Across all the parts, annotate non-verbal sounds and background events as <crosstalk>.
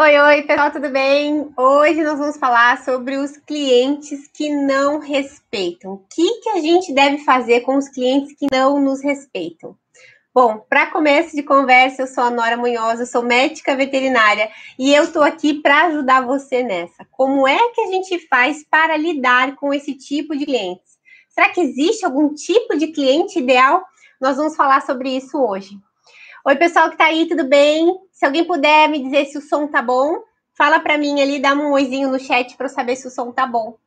Oi, oi, pessoal, tudo bem? Hoje nós vamos falar sobre os clientes que não respeitam. O que, que a gente deve fazer com os clientes que não nos respeitam? Bom, para começo de conversa, eu sou a Nora Munhoz, eu sou médica veterinária e eu estou aqui para ajudar você nessa. Como é que a gente faz para lidar com esse tipo de clientes? Será que existe algum tipo de cliente ideal? Nós vamos falar sobre isso hoje. Oi, pessoal que está aí, tudo bem? Se alguém puder me dizer se o som tá bom, fala para mim ali, dá um oizinho no chat para eu saber se o som tá bom.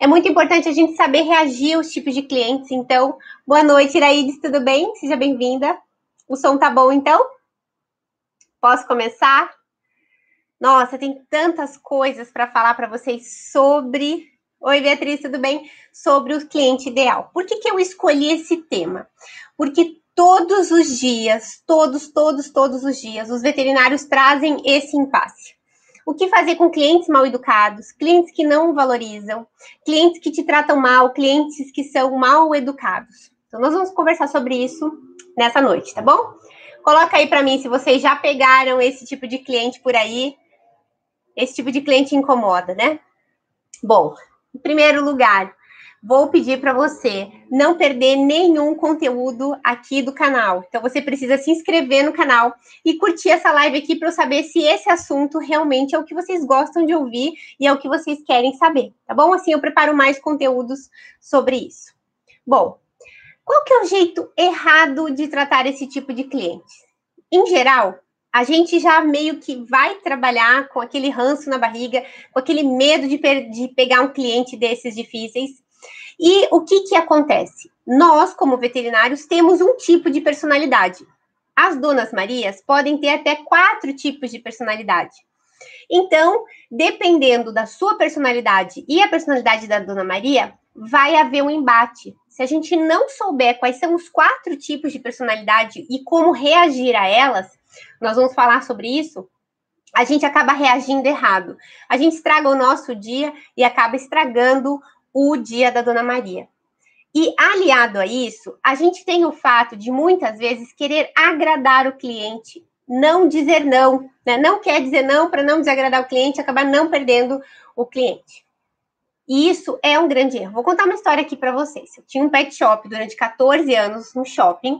É muito importante a gente saber reagir aos tipos de clientes. Então, boa noite, Iraídes, tudo bem? Seja bem-vinda. O som tá bom, então? Posso começar? Nossa, tem tantas coisas para falar para vocês sobre. Oi, Beatriz, tudo bem? Sobre o cliente ideal. Por que, que eu escolhi esse tema? Porque todos os dias, todos, todos, todos os dias, os veterinários trazem esse impasse. O que fazer com clientes mal educados, clientes que não valorizam, clientes que te tratam mal, clientes que são mal educados? Então, nós vamos conversar sobre isso nessa noite, tá bom? Coloca aí para mim se vocês já pegaram esse tipo de cliente por aí. Esse tipo de cliente incomoda, né? Bom, em primeiro lugar, vou pedir para você não perder nenhum conteúdo aqui do canal. Então você precisa se inscrever no canal e curtir essa live aqui para eu saber se esse assunto realmente é o que vocês gostam de ouvir e é o que vocês querem saber, tá bom? Assim eu preparo mais conteúdos sobre isso. Bom, qual que é o jeito errado de tratar esse tipo de cliente? Em geral, a gente já meio que vai trabalhar com aquele ranço na barriga, com aquele medo de, de pegar um cliente desses difíceis. E o que, que acontece? Nós, como veterinários, temos um tipo de personalidade. As donas Marias podem ter até quatro tipos de personalidade. Então, dependendo da sua personalidade e a personalidade da Dona Maria, vai haver um embate. Se a gente não souber quais são os quatro tipos de personalidade e como reagir a elas, nós vamos falar sobre isso. A gente acaba reagindo errado. A gente estraga o nosso dia e acaba estragando o dia da Dona Maria. E aliado a isso, a gente tem o fato de muitas vezes querer agradar o cliente, não dizer não, né? Não quer dizer não para não desagradar o cliente, acabar não perdendo o cliente. E isso é um grande erro. Vou contar uma história aqui para vocês. Eu tinha um pet shop durante 14 anos no shopping.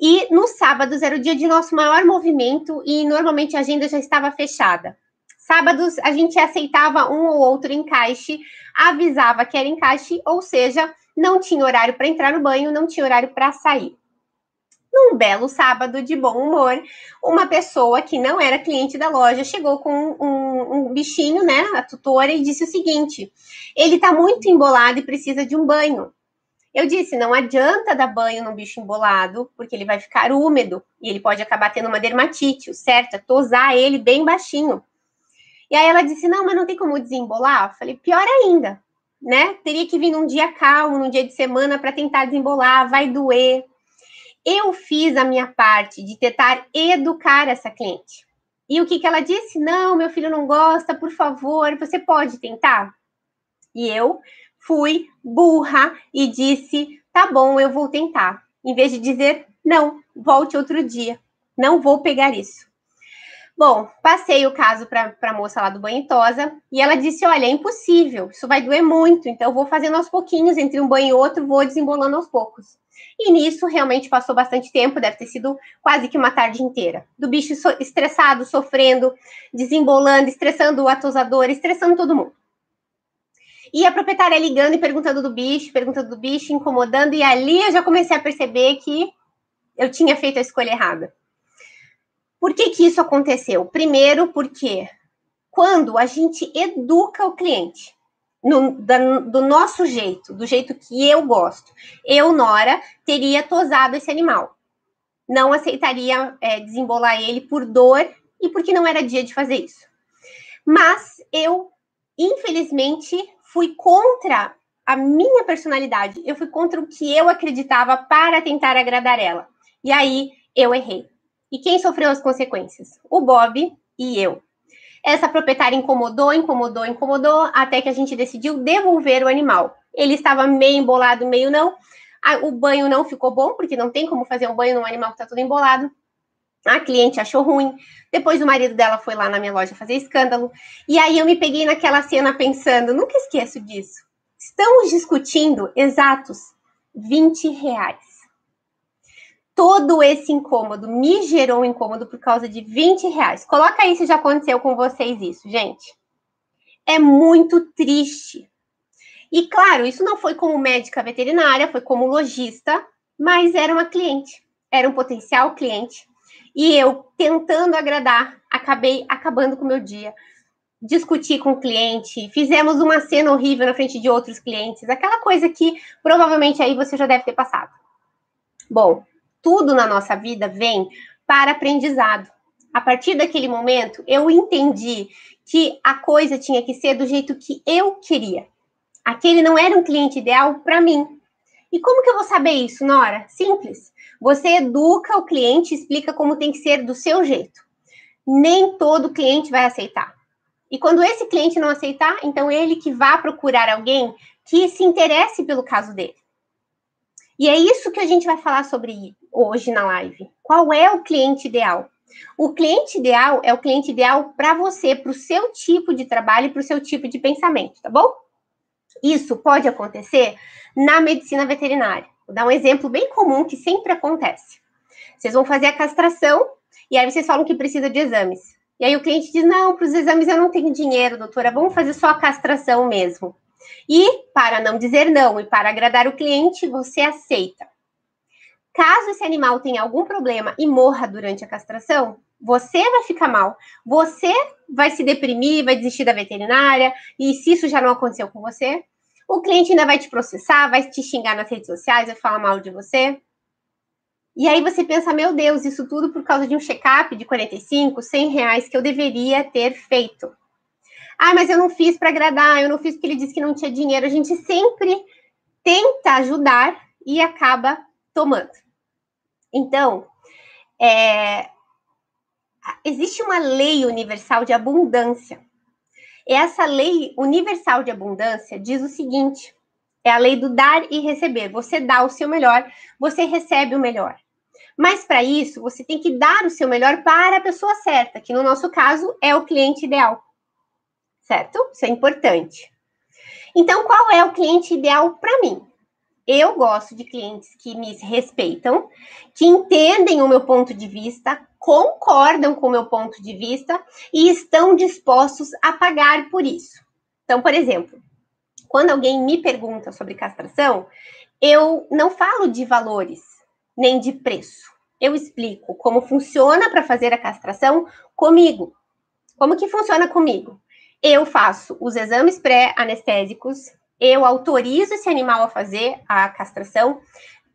E nos sábados era o dia de nosso maior movimento e normalmente a agenda já estava fechada. Sábados a gente aceitava um ou outro encaixe, avisava que era encaixe, ou seja, não tinha horário para entrar no banho, não tinha horário para sair. Num belo sábado de bom humor, uma pessoa que não era cliente da loja chegou com um, um bichinho, né, a tutora, e disse o seguinte: ele está muito embolado e precisa de um banho. Eu disse: não adianta dar banho num bicho embolado, porque ele vai ficar úmido e ele pode acabar tendo uma dermatite. Certo é tosar ele bem baixinho. E aí ela disse: não, mas não tem como desembolar? Eu falei: pior ainda, né? Teria que vir num dia calmo, num dia de semana, para tentar desembolar, vai doer. Eu fiz a minha parte de tentar educar essa cliente. E o que, que ela disse? Não, meu filho não gosta, por favor, você pode tentar? E eu fui burra e disse: tá bom, eu vou tentar. Em vez de dizer: não, volte outro dia, não vou pegar isso. Bom, passei o caso para a moça lá do banho tosa e ela disse: Olha, é impossível, isso vai doer muito, então eu vou fazendo aos pouquinhos, entre um banho e outro, vou desembolando aos poucos. E nisso realmente passou bastante tempo, deve ter sido quase que uma tarde inteira. Do bicho so estressado, sofrendo, desembolando, estressando o atosador, estressando todo mundo. E a proprietária ligando e perguntando do bicho, perguntando do bicho, incomodando, e ali eu já comecei a perceber que eu tinha feito a escolha errada. Por que, que isso aconteceu? Primeiro, porque quando a gente educa o cliente, no, da, do nosso jeito, do jeito que eu gosto, eu, Nora, teria tosado esse animal. Não aceitaria é, desembolar ele por dor e porque não era dia de fazer isso. Mas eu, infelizmente, fui contra a minha personalidade, eu fui contra o que eu acreditava para tentar agradar ela. E aí eu errei. E quem sofreu as consequências? O Bob e eu. Essa proprietária incomodou, incomodou, incomodou, até que a gente decidiu devolver o animal. Ele estava meio embolado, meio não. O banho não ficou bom, porque não tem como fazer um banho num animal que está todo embolado. A cliente achou ruim. Depois o marido dela foi lá na minha loja fazer escândalo. E aí eu me peguei naquela cena pensando, nunca esqueço disso. Estamos discutindo exatos 20 reais. Todo esse incômodo me gerou um incômodo por causa de 20 reais. Coloca aí se já aconteceu com vocês isso, gente. É muito triste. E claro, isso não foi como médica veterinária, foi como lojista, mas era uma cliente, era um potencial cliente. E eu, tentando agradar, acabei acabando com o meu dia. Discuti com o cliente, fizemos uma cena horrível na frente de outros clientes, aquela coisa que provavelmente aí você já deve ter passado. Bom, tudo na nossa vida vem para aprendizado. A partir daquele momento, eu entendi que a coisa tinha que ser do jeito que eu queria. Aquele não era um cliente ideal para mim. E como que eu vou saber isso, Nora? Simples. Você educa o cliente, explica como tem que ser do seu jeito. Nem todo cliente vai aceitar. E quando esse cliente não aceitar, então ele que vá procurar alguém que se interesse pelo caso dele. E é isso que a gente vai falar sobre hoje na live. Qual é o cliente ideal? O cliente ideal é o cliente ideal para você, para o seu tipo de trabalho e para o seu tipo de pensamento, tá bom? Isso pode acontecer na medicina veterinária. Vou dar um exemplo bem comum que sempre acontece. Vocês vão fazer a castração e aí vocês falam que precisa de exames. E aí o cliente diz: Não, para os exames eu não tenho dinheiro, doutora, vamos fazer só a castração mesmo. E, para não dizer não e para agradar o cliente, você aceita. Caso esse animal tenha algum problema e morra durante a castração, você vai ficar mal, você vai se deprimir, vai desistir da veterinária, e se isso já não aconteceu com você, o cliente ainda vai te processar, vai te xingar nas redes sociais, vai falar mal de você. E aí você pensa, meu Deus, isso tudo por causa de um check-up de 45, 100 reais que eu deveria ter feito. Ah, mas eu não fiz para agradar, eu não fiz porque ele disse que não tinha dinheiro. A gente sempre tenta ajudar e acaba tomando. Então, é, existe uma lei universal de abundância. Essa lei universal de abundância diz o seguinte: é a lei do dar e receber. Você dá o seu melhor, você recebe o melhor. Mas para isso, você tem que dar o seu melhor para a pessoa certa, que no nosso caso é o cliente ideal certo? Isso é importante. Então, qual é o cliente ideal para mim? Eu gosto de clientes que me respeitam, que entendem o meu ponto de vista, concordam com o meu ponto de vista e estão dispostos a pagar por isso. Então, por exemplo, quando alguém me pergunta sobre castração, eu não falo de valores nem de preço. Eu explico como funciona para fazer a castração comigo. Como que funciona comigo? eu faço os exames pré-anestésicos, eu autorizo esse animal a fazer a castração,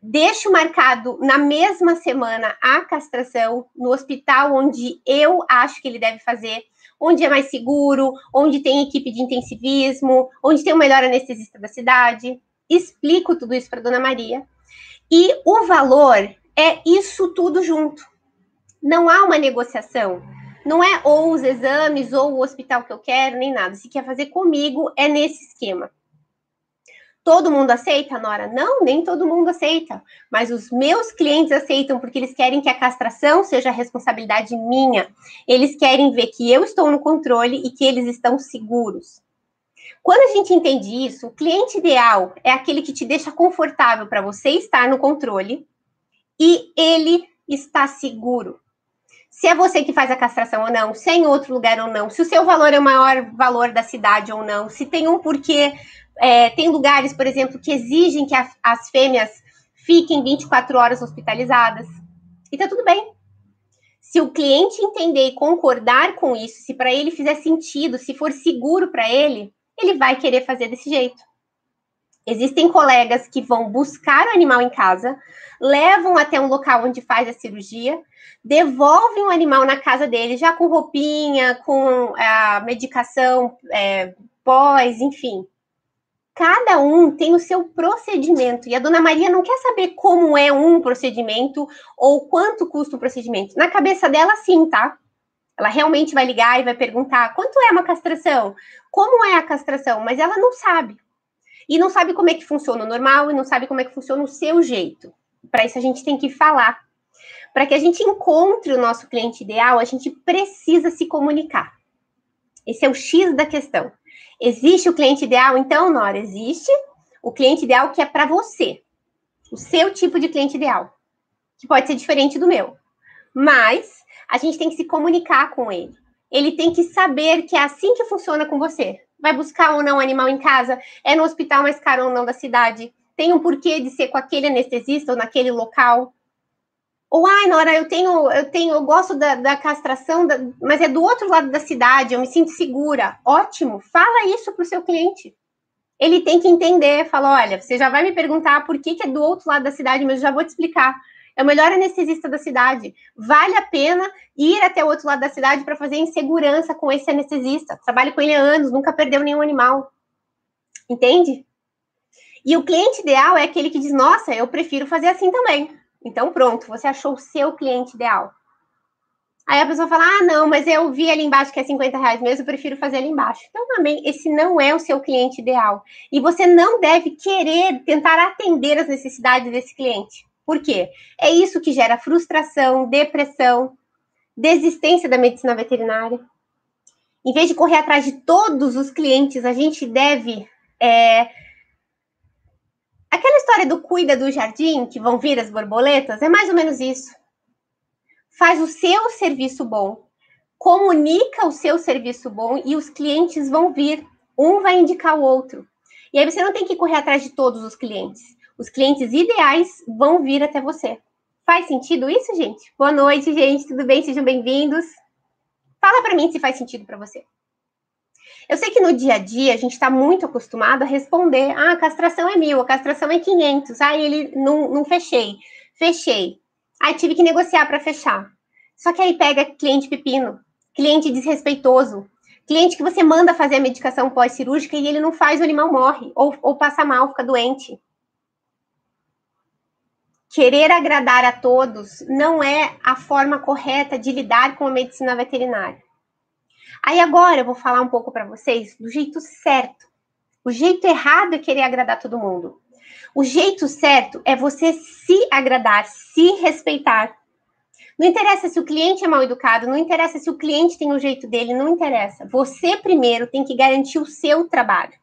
deixo marcado na mesma semana a castração no hospital onde eu acho que ele deve fazer, onde é mais seguro, onde tem equipe de intensivismo, onde tem o melhor anestesista da cidade. Explico tudo isso para dona Maria. E o valor é isso tudo junto. Não há uma negociação. Não é ou os exames ou o hospital que eu quero, nem nada. Se quer fazer comigo, é nesse esquema. Todo mundo aceita, Nora? Não, nem todo mundo aceita. Mas os meus clientes aceitam porque eles querem que a castração seja responsabilidade minha. Eles querem ver que eu estou no controle e que eles estão seguros. Quando a gente entende isso, o cliente ideal é aquele que te deixa confortável para você estar no controle e ele está seguro se é você que faz a castração ou não, se é em outro lugar ou não, se o seu valor é o maior valor da cidade ou não, se tem um porquê. É, tem lugares, por exemplo, que exigem que a, as fêmeas fiquem 24 horas hospitalizadas. E tá tudo bem. Se o cliente entender e concordar com isso, se para ele fizer sentido, se for seguro para ele, ele vai querer fazer desse jeito. Existem colegas que vão buscar o animal em casa, levam até um local onde faz a cirurgia, devolvem o animal na casa dele, já com roupinha, com a medicação é, pós, enfim. Cada um tem o seu procedimento e a dona Maria não quer saber como é um procedimento ou quanto custa o procedimento. Na cabeça dela, sim, tá? Ela realmente vai ligar e vai perguntar quanto é uma castração, como é a castração, mas ela não sabe. E não sabe como é que funciona o normal e não sabe como é que funciona o seu jeito. Para isso a gente tem que falar Para que a gente encontre o nosso cliente ideal, a gente precisa se comunicar. Esse é o X da questão. Existe o cliente ideal? Então, Nora, existe o cliente ideal que é para você. O seu tipo de cliente ideal. Que pode ser diferente do meu. Mas a gente tem que se comunicar com ele. Ele tem que saber que é assim que funciona com você. Vai buscar ou não um animal em casa? É no hospital mais caro ou não da cidade? Tem um porquê de ser com aquele anestesista ou naquele local? Ou, ai, Nora, eu tenho, eu tenho, eu gosto da, da castração, da, mas é do outro lado da cidade, eu me sinto segura. Ótimo, fala isso para o seu cliente. Ele tem que entender, fala, olha, você já vai me perguntar por que, que é do outro lado da cidade, mas eu já vou te explicar. É o melhor anestesista da cidade. Vale a pena ir até o outro lado da cidade para fazer em segurança com esse anestesista. Trabalho com ele há anos, nunca perdeu nenhum animal. Entende? E o cliente ideal é aquele que diz: Nossa, eu prefiro fazer assim também. Então, pronto, você achou o seu cliente ideal. Aí a pessoa fala: Ah, não, mas eu vi ali embaixo que é 50 reais mesmo, eu prefiro fazer ali embaixo. Então, também, esse não é o seu cliente ideal. E você não deve querer tentar atender as necessidades desse cliente. Por quê? É isso que gera frustração, depressão, desistência da medicina veterinária. Em vez de correr atrás de todos os clientes, a gente deve é, Aquela história do cuida do jardim, que vão vir as borboletas, é mais ou menos isso. Faz o seu serviço bom, comunica o seu serviço bom e os clientes vão vir. Um vai indicar o outro. E aí você não tem que correr atrás de todos os clientes. Os clientes ideais vão vir até você. Faz sentido isso, gente? Boa noite, gente. Tudo bem? Sejam bem-vindos. Fala para mim se faz sentido para você. Eu sei que no dia a dia a gente está muito acostumado a responder: ah, a castração é mil, a castração é 500, ah, ele não, não fechei, fechei. Aí tive que negociar para fechar. Só que aí pega cliente pepino, cliente desrespeitoso, cliente que você manda fazer a medicação pós-cirúrgica e ele não faz, o animal morre, ou, ou passa mal, fica doente. Querer agradar a todos não é a forma correta de lidar com a medicina veterinária. Aí agora eu vou falar um pouco para vocês do jeito certo. O jeito errado é querer agradar todo mundo. O jeito certo é você se agradar, se respeitar. Não interessa se o cliente é mal educado, não interessa se o cliente tem o jeito dele, não interessa. Você primeiro tem que garantir o seu trabalho.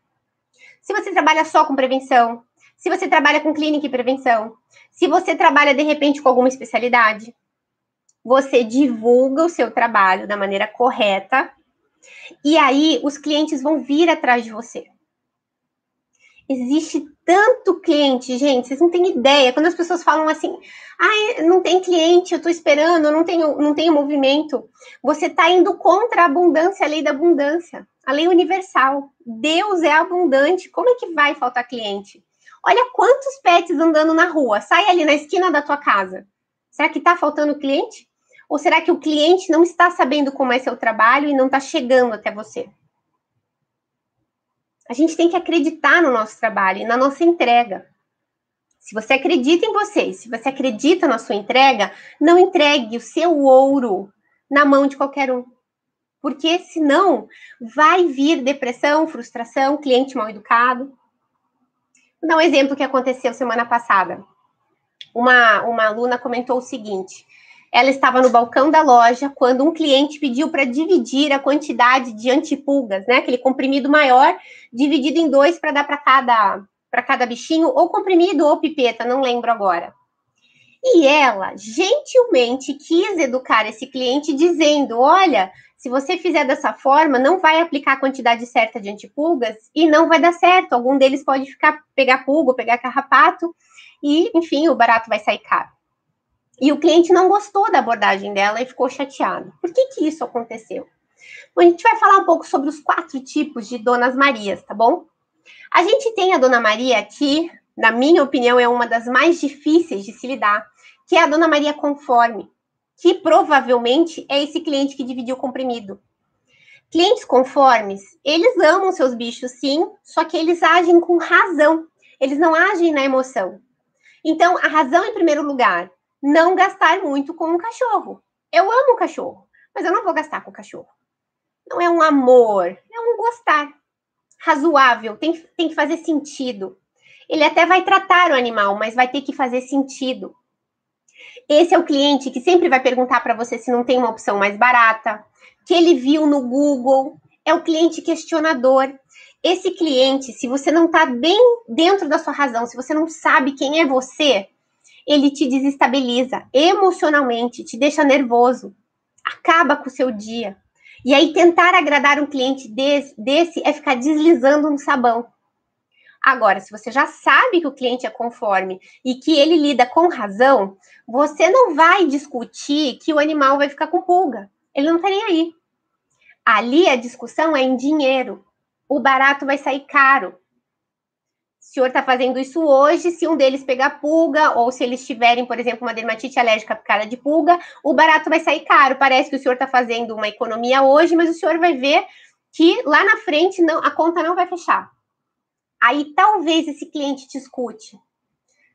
Se você trabalha só com prevenção, se você trabalha com clínica e prevenção, se você trabalha de repente com alguma especialidade, você divulga o seu trabalho da maneira correta e aí os clientes vão vir atrás de você. Existe tanto cliente, gente, vocês não têm ideia. Quando as pessoas falam assim, ah, não tem cliente, eu tô esperando, não tenho, não tenho movimento. Você está indo contra a abundância, a lei da abundância, a lei universal. Deus é abundante. Como é que vai faltar cliente? Olha quantos pets andando na rua. Sai ali na esquina da tua casa. Será que está faltando cliente? Ou será que o cliente não está sabendo como é seu trabalho e não está chegando até você? A gente tem que acreditar no nosso trabalho e na nossa entrega. Se você acredita em você, se você acredita na sua entrega, não entregue o seu ouro na mão de qualquer um. Porque senão vai vir depressão, frustração, cliente mal educado. Vou dar um exemplo que aconteceu semana passada. Uma, uma aluna comentou o seguinte: ela estava no balcão da loja quando um cliente pediu para dividir a quantidade de antipulgas, né? Aquele comprimido maior, dividido em dois para dar para cada para cada bichinho, ou comprimido ou pipeta, não lembro agora. E ela gentilmente quis educar esse cliente dizendo: olha, se você fizer dessa forma, não vai aplicar a quantidade certa de antipulgas e não vai dar certo. Algum deles pode ficar pegar pulga, pegar carrapato, e enfim, o barato vai sair caro. E o cliente não gostou da abordagem dela e ficou chateado. Por que, que isso aconteceu? Bom, a gente vai falar um pouco sobre os quatro tipos de Donas Marias, tá bom? A gente tem a Dona Maria que, na minha opinião, é uma das mais difíceis de se lidar, que é a Dona Maria conforme, que provavelmente é esse cliente que dividiu o comprimido. Clientes conformes, eles amam seus bichos, sim, só que eles agem com razão, eles não agem na emoção. Então, a razão em primeiro lugar, não gastar muito com um cachorro. Eu amo o cachorro, mas eu não vou gastar com o cachorro. Não é um amor, é um gostar. Razoável, tem, tem que fazer sentido. Ele até vai tratar o animal, mas vai ter que fazer sentido. Esse é o cliente que sempre vai perguntar para você se não tem uma opção mais barata, que ele viu no Google. É o cliente questionador. Esse cliente, se você não está bem dentro da sua razão, se você não sabe quem é você, ele te desestabiliza emocionalmente, te deixa nervoso, acaba com o seu dia. E aí, tentar agradar um cliente desse, desse é ficar deslizando no sabão. Agora, se você já sabe que o cliente é conforme e que ele lida com razão, você não vai discutir que o animal vai ficar com pulga. Ele não tá nem aí. Ali a discussão é em dinheiro. O barato vai sair caro. Senhor está fazendo isso hoje, se um deles pegar pulga, ou se eles tiverem, por exemplo, uma dermatite alérgica picada de pulga, o barato vai sair caro. Parece que o senhor está fazendo uma economia hoje, mas o senhor vai ver que lá na frente não, a conta não vai fechar. Aí talvez esse cliente te escute.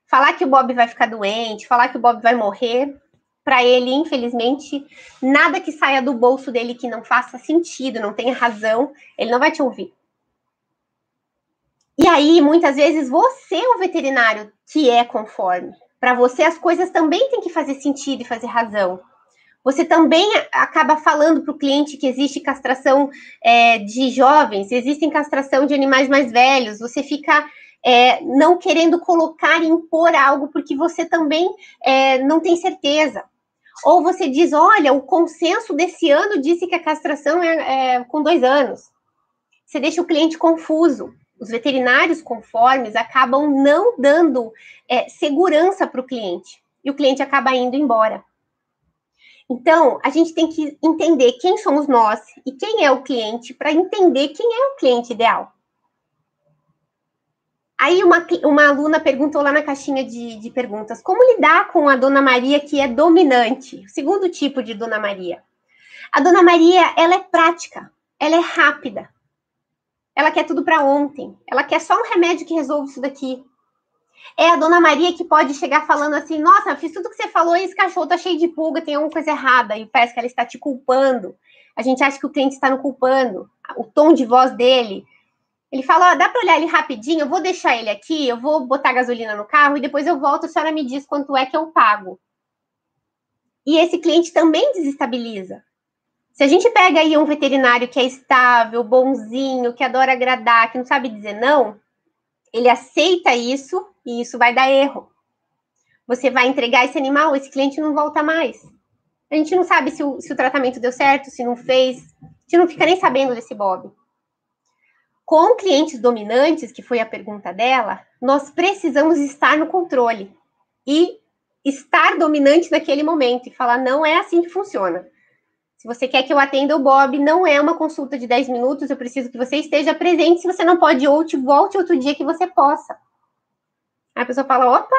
Falar que o Bob vai ficar doente, falar que o Bob vai morrer, para ele, infelizmente, nada que saia do bolso dele que não faça sentido, não tenha razão, ele não vai te ouvir. E aí, muitas vezes, você é o veterinário que é conforme. Para você, as coisas também têm que fazer sentido e fazer razão. Você também acaba falando para o cliente que existe castração é, de jovens, existe castração de animais mais velhos. Você fica é, não querendo colocar e impor algo porque você também é, não tem certeza. Ou você diz: olha, o consenso desse ano disse que a castração é, é com dois anos. Você deixa o cliente confuso. Os veterinários conformes acabam não dando é, segurança para o cliente e o cliente acaba indo embora. Então, a gente tem que entender quem somos nós e quem é o cliente para entender quem é o cliente ideal. Aí uma, uma aluna perguntou lá na caixinha de, de perguntas, como lidar com a Dona Maria que é dominante? O segundo tipo de Dona Maria. A Dona Maria, ela é prática, ela é rápida. Ela quer tudo para ontem. Ela quer só um remédio que resolva isso daqui. É a dona Maria que pode chegar falando assim: Nossa, fiz tudo que você falou e esse cachorro tá cheio de pulga, tem alguma coisa errada. E parece que ela está te culpando. A gente acha que o cliente está no culpando. O tom de voz dele. Ele fala: oh, dá para olhar ele rapidinho, eu vou deixar ele aqui, eu vou botar gasolina no carro e depois eu volto, a senhora me diz quanto é que eu pago. E esse cliente também desestabiliza. Se a gente pega aí um veterinário que é estável, bonzinho, que adora agradar, que não sabe dizer não, ele aceita isso e isso vai dar erro. Você vai entregar esse animal, esse cliente não volta mais. A gente não sabe se o, se o tratamento deu certo, se não fez. A gente não fica nem sabendo desse Bob. Com clientes dominantes, que foi a pergunta dela, nós precisamos estar no controle e estar dominante naquele momento e falar: não é assim que funciona. Se você quer que eu atenda o Bob, não é uma consulta de 10 minutos, eu preciso que você esteja presente. Se você não pode, te volte outro dia que você possa. Aí a pessoa fala: opa,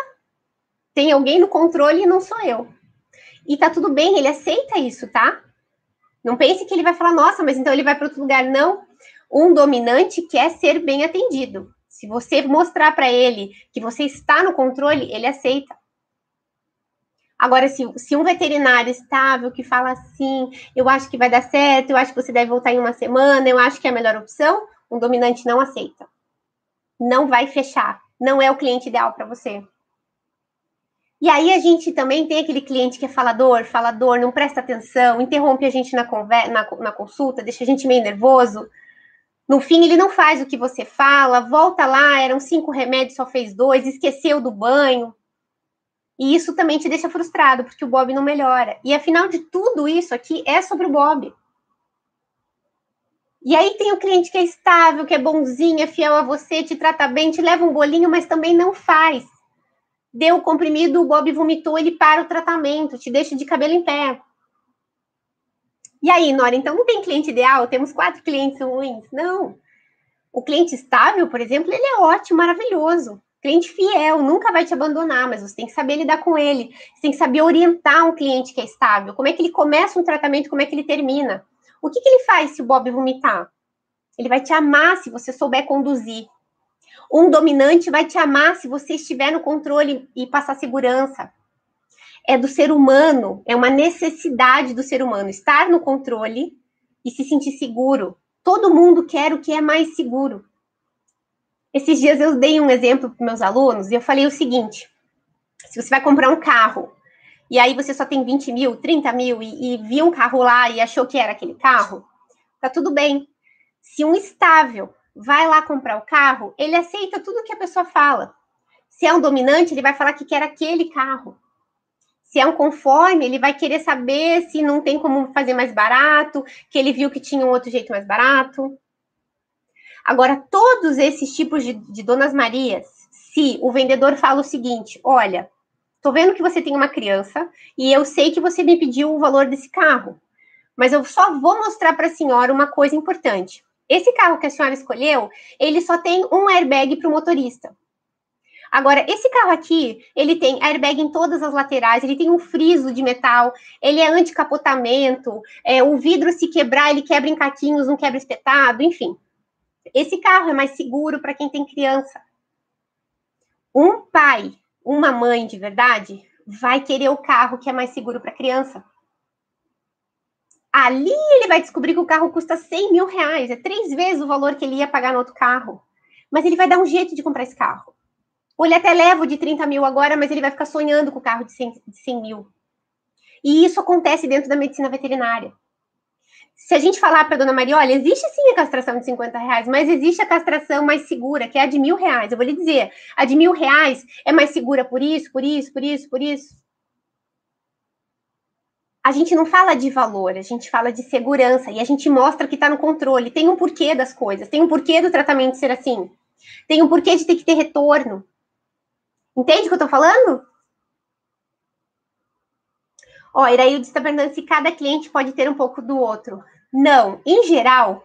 tem alguém no controle e não sou eu. E tá tudo bem, ele aceita isso, tá? Não pense que ele vai falar, nossa, mas então ele vai para outro lugar. Não. Um dominante quer ser bem atendido. Se você mostrar para ele que você está no controle, ele aceita. Agora, se, se um veterinário estável que fala assim, eu acho que vai dar certo, eu acho que você deve voltar em uma semana, eu acho que é a melhor opção, um dominante não aceita. Não vai fechar. Não é o cliente ideal para você. E aí a gente também tem aquele cliente que é falador, falador, não presta atenção, interrompe a gente na, na, na consulta, deixa a gente meio nervoso. No fim, ele não faz o que você fala, volta lá, eram cinco remédios, só fez dois, esqueceu do banho. E isso também te deixa frustrado, porque o Bob não melhora. E afinal de tudo isso aqui é sobre o Bob. E aí tem o cliente que é estável, que é bonzinho, é fiel a você, te trata bem, te leva um bolinho, mas também não faz. Deu o comprimido, o Bob vomitou, ele para o tratamento, te deixa de cabelo em pé. E aí, Nora, então não tem cliente ideal? Temos quatro clientes ruins? Não. O cliente estável, por exemplo, ele é ótimo, maravilhoso. Cliente fiel, nunca vai te abandonar, mas você tem que saber lidar com ele. Você tem que saber orientar um cliente que é estável. Como é que ele começa um tratamento, como é que ele termina. O que, que ele faz se o Bob vomitar? Ele vai te amar se você souber conduzir. Um dominante vai te amar se você estiver no controle e passar segurança. É do ser humano, é uma necessidade do ser humano estar no controle e se sentir seguro. Todo mundo quer o que é mais seguro. Esses dias eu dei um exemplo para meus alunos e eu falei o seguinte: se você vai comprar um carro e aí você só tem 20 mil, 30 mil e, e viu um carro lá e achou que era aquele carro, tá tudo bem. Se um estável vai lá comprar o carro, ele aceita tudo que a pessoa fala. Se é um dominante, ele vai falar que quer aquele carro. Se é um conforme, ele vai querer saber se não tem como fazer mais barato, que ele viu que tinha um outro jeito mais barato. Agora, todos esses tipos de, de Donas Marias, se o vendedor fala o seguinte: olha, tô vendo que você tem uma criança e eu sei que você me pediu o valor desse carro, mas eu só vou mostrar para a senhora uma coisa importante. Esse carro que a senhora escolheu, ele só tem um airbag para o motorista. Agora, esse carro aqui, ele tem airbag em todas as laterais, ele tem um friso de metal, ele é anticapotamento, é, o vidro se quebrar, ele quebra em caquinhos, não quebra espetado, enfim. Esse carro é mais seguro para quem tem criança. Um pai, uma mãe de verdade, vai querer o carro que é mais seguro para a criança. Ali ele vai descobrir que o carro custa 100 mil reais, é três vezes o valor que ele ia pagar no outro carro. Mas ele vai dar um jeito de comprar esse carro. Ou ele até leva o de 30 mil agora, mas ele vai ficar sonhando com o carro de 100, de 100 mil. E isso acontece dentro da medicina veterinária. Se a gente falar para a dona Maria, olha, existe sim a castração de 50 reais, mas existe a castração mais segura, que é a de mil reais. Eu vou lhe dizer, a de mil reais é mais segura por isso, por isso, por isso, por isso a gente não fala de valor, a gente fala de segurança e a gente mostra que está no controle. Tem um porquê das coisas, tem um porquê do tratamento ser assim, tem um porquê de ter que ter retorno. Entende o que eu estou falando? Ó, Iraildo está perguntando se cada cliente pode ter um pouco do outro. Não, em geral,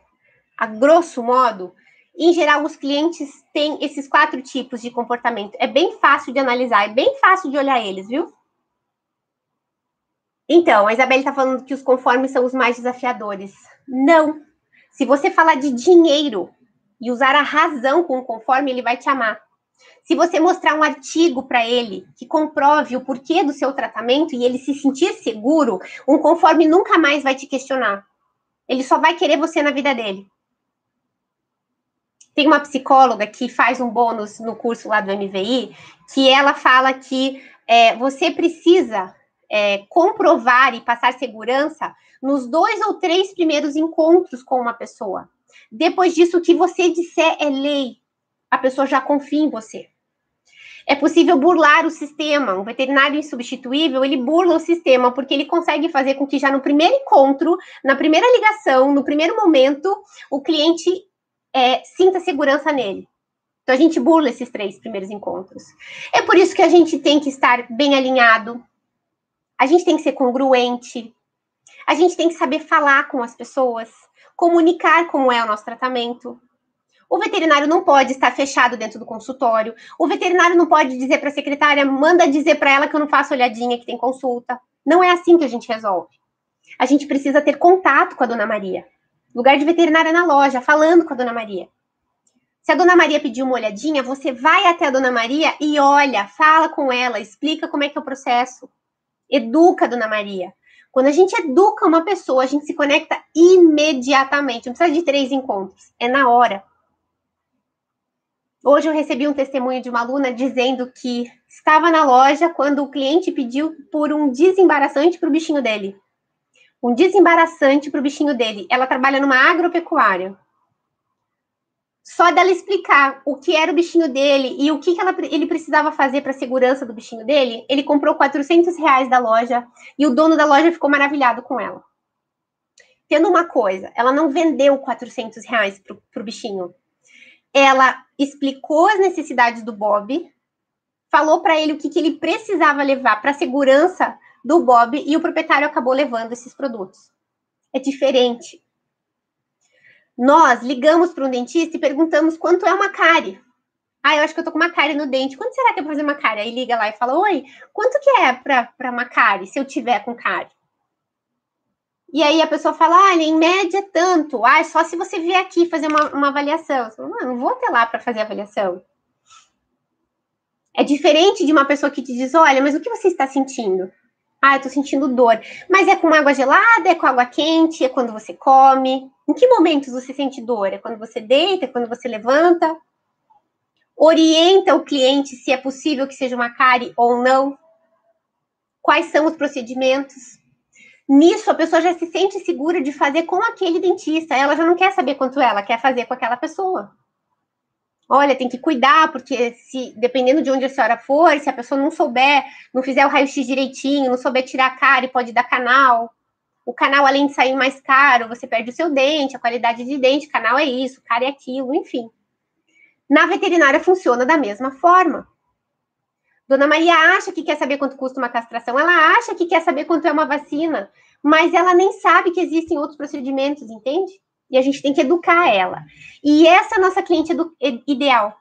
a grosso modo, em geral, os clientes têm esses quatro tipos de comportamento. É bem fácil de analisar, é bem fácil de olhar eles, viu? Então, a Isabelle está falando que os conformes são os mais desafiadores. Não. Se você falar de dinheiro e usar a razão com o conforme, ele vai te amar. Se você mostrar um artigo para ele que comprove o porquê do seu tratamento e ele se sentir seguro, um conforme nunca mais vai te questionar. Ele só vai querer você na vida dele. Tem uma psicóloga que faz um bônus no curso lá do MVI, que ela fala que é, você precisa é, comprovar e passar segurança nos dois ou três primeiros encontros com uma pessoa. Depois disso, o que você disser é lei. A pessoa já confia em você. É possível burlar o sistema. Um veterinário insubstituível, ele burla o sistema, porque ele consegue fazer com que já no primeiro encontro, na primeira ligação, no primeiro momento, o cliente é, sinta segurança nele. Então, a gente burla esses três primeiros encontros. É por isso que a gente tem que estar bem alinhado, a gente tem que ser congruente. A gente tem que saber falar com as pessoas, comunicar como é o nosso tratamento. O veterinário não pode estar fechado dentro do consultório. O veterinário não pode dizer para a secretária, manda dizer para ela que eu não faço olhadinha, que tem consulta. Não é assim que a gente resolve. A gente precisa ter contato com a dona Maria. Lugar de veterinária na loja, falando com a dona Maria. Se a dona Maria pedir uma olhadinha, você vai até a dona Maria e olha, fala com ela, explica como é que é o processo. Educa, Dona Maria. Quando a gente educa uma pessoa, a gente se conecta imediatamente. Não precisa de três encontros, é na hora. Hoje eu recebi um testemunho de uma aluna dizendo que estava na loja quando o cliente pediu por um desembaraçante para o bichinho dele. Um desembaraçante para o bichinho dele. Ela trabalha numa agropecuária só dela explicar o que era o bichinho dele e o que, que ela, ele precisava fazer para a segurança do bichinho dele, ele comprou 400 reais da loja e o dono da loja ficou maravilhado com ela. Tendo uma coisa, ela não vendeu 400 reais para o bichinho. Ela explicou as necessidades do Bob, falou para ele o que, que ele precisava levar para a segurança do Bob e o proprietário acabou levando esses produtos. É diferente. Nós ligamos para um dentista e perguntamos quanto é uma cárie. Ah, eu acho que eu tô com uma cárie no dente. Quanto será que é pra fazer uma cárie? Aí liga lá e fala: Oi, quanto que é para uma cárie, se eu tiver com cárie? E aí a pessoa fala: Ah, em média tanto. Ah, só se você vier aqui fazer uma, uma avaliação. Falo, não, não vou até lá para fazer avaliação. É diferente de uma pessoa que te diz: Olha, mas o que você está sentindo? Ah, eu tô sentindo dor. Mas é com água gelada, é com água quente, é quando você come. Em que momentos você sente dor? É quando você deita, é quando você levanta? Orienta o cliente se é possível que seja uma cárie ou não. quais são os procedimentos. Nisso, a pessoa já se sente segura de fazer com aquele dentista. Ela já não quer saber quanto ela quer fazer com aquela pessoa. Olha, tem que cuidar, porque se dependendo de onde a senhora for, se a pessoa não souber, não fizer o raio-x direitinho, não souber tirar a cara e pode dar canal. O canal, além de sair mais caro, você perde o seu dente, a qualidade de dente, canal é isso, cara é aquilo, enfim. Na veterinária funciona da mesma forma. Dona Maria acha que quer saber quanto custa uma castração, ela acha que quer saber quanto é uma vacina, mas ela nem sabe que existem outros procedimentos, entende? E a gente tem que educar ela. E essa é nossa cliente ideal.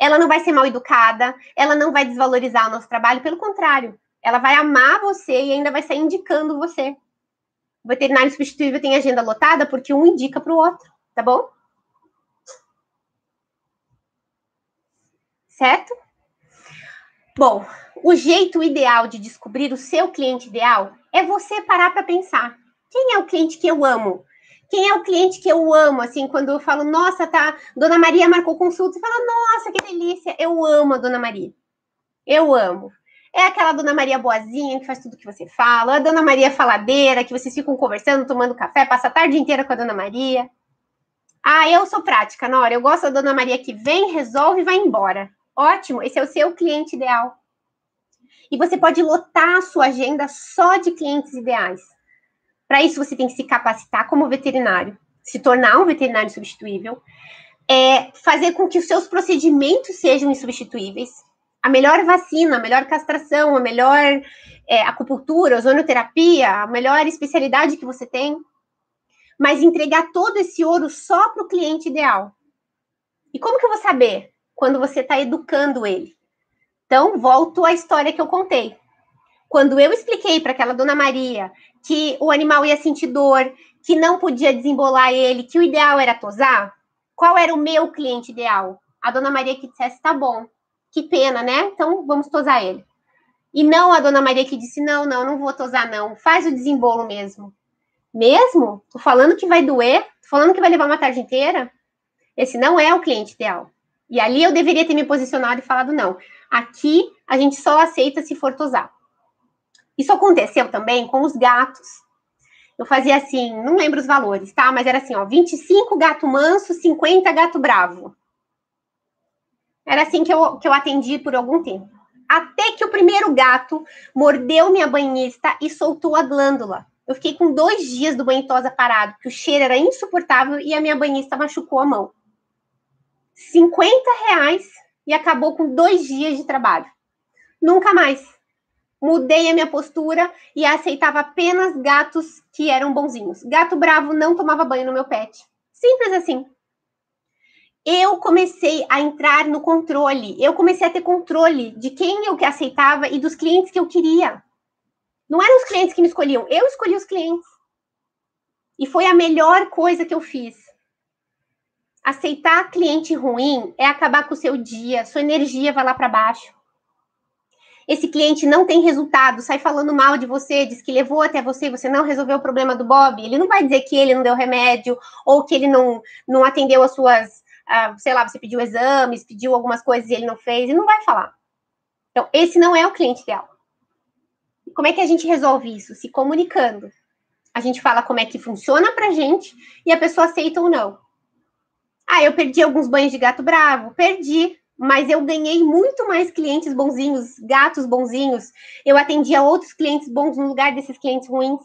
Ela não vai ser mal educada, ela não vai desvalorizar o nosso trabalho, pelo contrário, ela vai amar você e ainda vai sair indicando você. O veterinário substituível tem agenda lotada porque um indica para o outro, tá bom? Certo? Bom, o jeito ideal de descobrir o seu cliente ideal é você parar para pensar. Quem é o cliente que eu amo? Quem é o cliente que eu amo? Assim, quando eu falo, nossa, tá, Dona Maria marcou consulta, você fala, nossa, que delícia, eu amo a Dona Maria. Eu amo. É aquela Dona Maria boazinha que faz tudo que você fala, a Dona Maria faladeira, que vocês ficam conversando, tomando café, passa a tarde inteira com a Dona Maria. Ah, eu sou prática, Nora. Eu gosto da Dona Maria que vem, resolve e vai embora. Ótimo, esse é o seu cliente ideal. E você pode lotar a sua agenda só de clientes ideais. Para isso, você tem que se capacitar como veterinário, se tornar um veterinário substituível, é, fazer com que os seus procedimentos sejam insubstituíveis. A melhor vacina, a melhor castração, a melhor é, acupuntura, ozonoterapia, a melhor especialidade que você tem. Mas entregar todo esse ouro só para o cliente ideal. E como que eu vou saber? Quando você está educando ele. Então, volto à história que eu contei. Quando eu expliquei para aquela dona Maria que o animal ia sentir dor, que não podia desembolar ele, que o ideal era tosar, qual era o meu cliente ideal? A dona Maria que dissesse: tá bom, que pena, né? Então vamos tosar ele. E não a dona Maria que disse: não, não, não vou tosar, não, faz o desembolo mesmo. Mesmo? Tô falando que vai doer? Tô falando que vai levar uma tarde inteira? Esse não é o cliente ideal. E ali eu deveria ter me posicionado e falado não. Aqui a gente só aceita se for tosar. Isso aconteceu também com os gatos. Eu fazia assim, não lembro os valores, tá? Mas era assim, ó, 25 gato manso, 50 gato bravo. Era assim que eu, que eu atendi por algum tempo. Até que o primeiro gato mordeu minha banhista e soltou a glândula. Eu fiquei com dois dias do banho tosa parado, porque o cheiro era insuportável e a minha banhista machucou a mão. 50 reais e acabou com dois dias de trabalho. Nunca mais. Mudei a minha postura e aceitava apenas gatos que eram bonzinhos. Gato bravo não tomava banho no meu pet. Simples assim. Eu comecei a entrar no controle. Eu comecei a ter controle de quem eu que aceitava e dos clientes que eu queria. Não eram os clientes que me escolhiam, eu escolhi os clientes. E foi a melhor coisa que eu fiz. Aceitar cliente ruim é acabar com o seu dia, sua energia vai lá para baixo. Esse cliente não tem resultado, sai falando mal de você, diz que levou até você, você não resolveu o problema do Bob. Ele não vai dizer que ele não deu remédio ou que ele não, não atendeu as suas, uh, sei lá, você pediu exames, pediu algumas coisas e ele não fez, e não vai falar. Então, esse não é o cliente ideal. Como é que a gente resolve isso? Se comunicando. A gente fala como é que funciona pra gente e a pessoa aceita ou não. Ah, eu perdi alguns banhos de gato bravo? Perdi, mas eu ganhei muito mais clientes bonzinhos, gatos bonzinhos. Eu atendia outros clientes bons no lugar desses clientes ruins.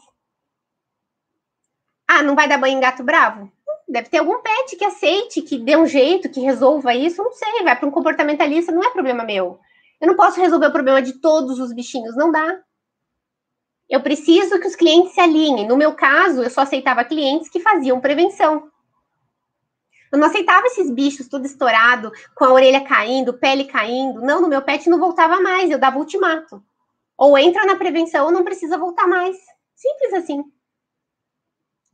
Ah, não vai dar banho em gato bravo? Deve ter algum pet que aceite, que dê um jeito, que resolva isso. Não sei, vai para um comportamentalista, não é problema meu. Eu não posso resolver o problema de todos os bichinhos, não dá. Eu preciso que os clientes se alinhem. No meu caso, eu só aceitava clientes que faziam prevenção. Eu não aceitava esses bichos tudo estourado, com a orelha caindo, pele caindo. Não, no meu pet não voltava mais, eu dava ultimato. Ou entra na prevenção ou não precisa voltar mais. Simples assim.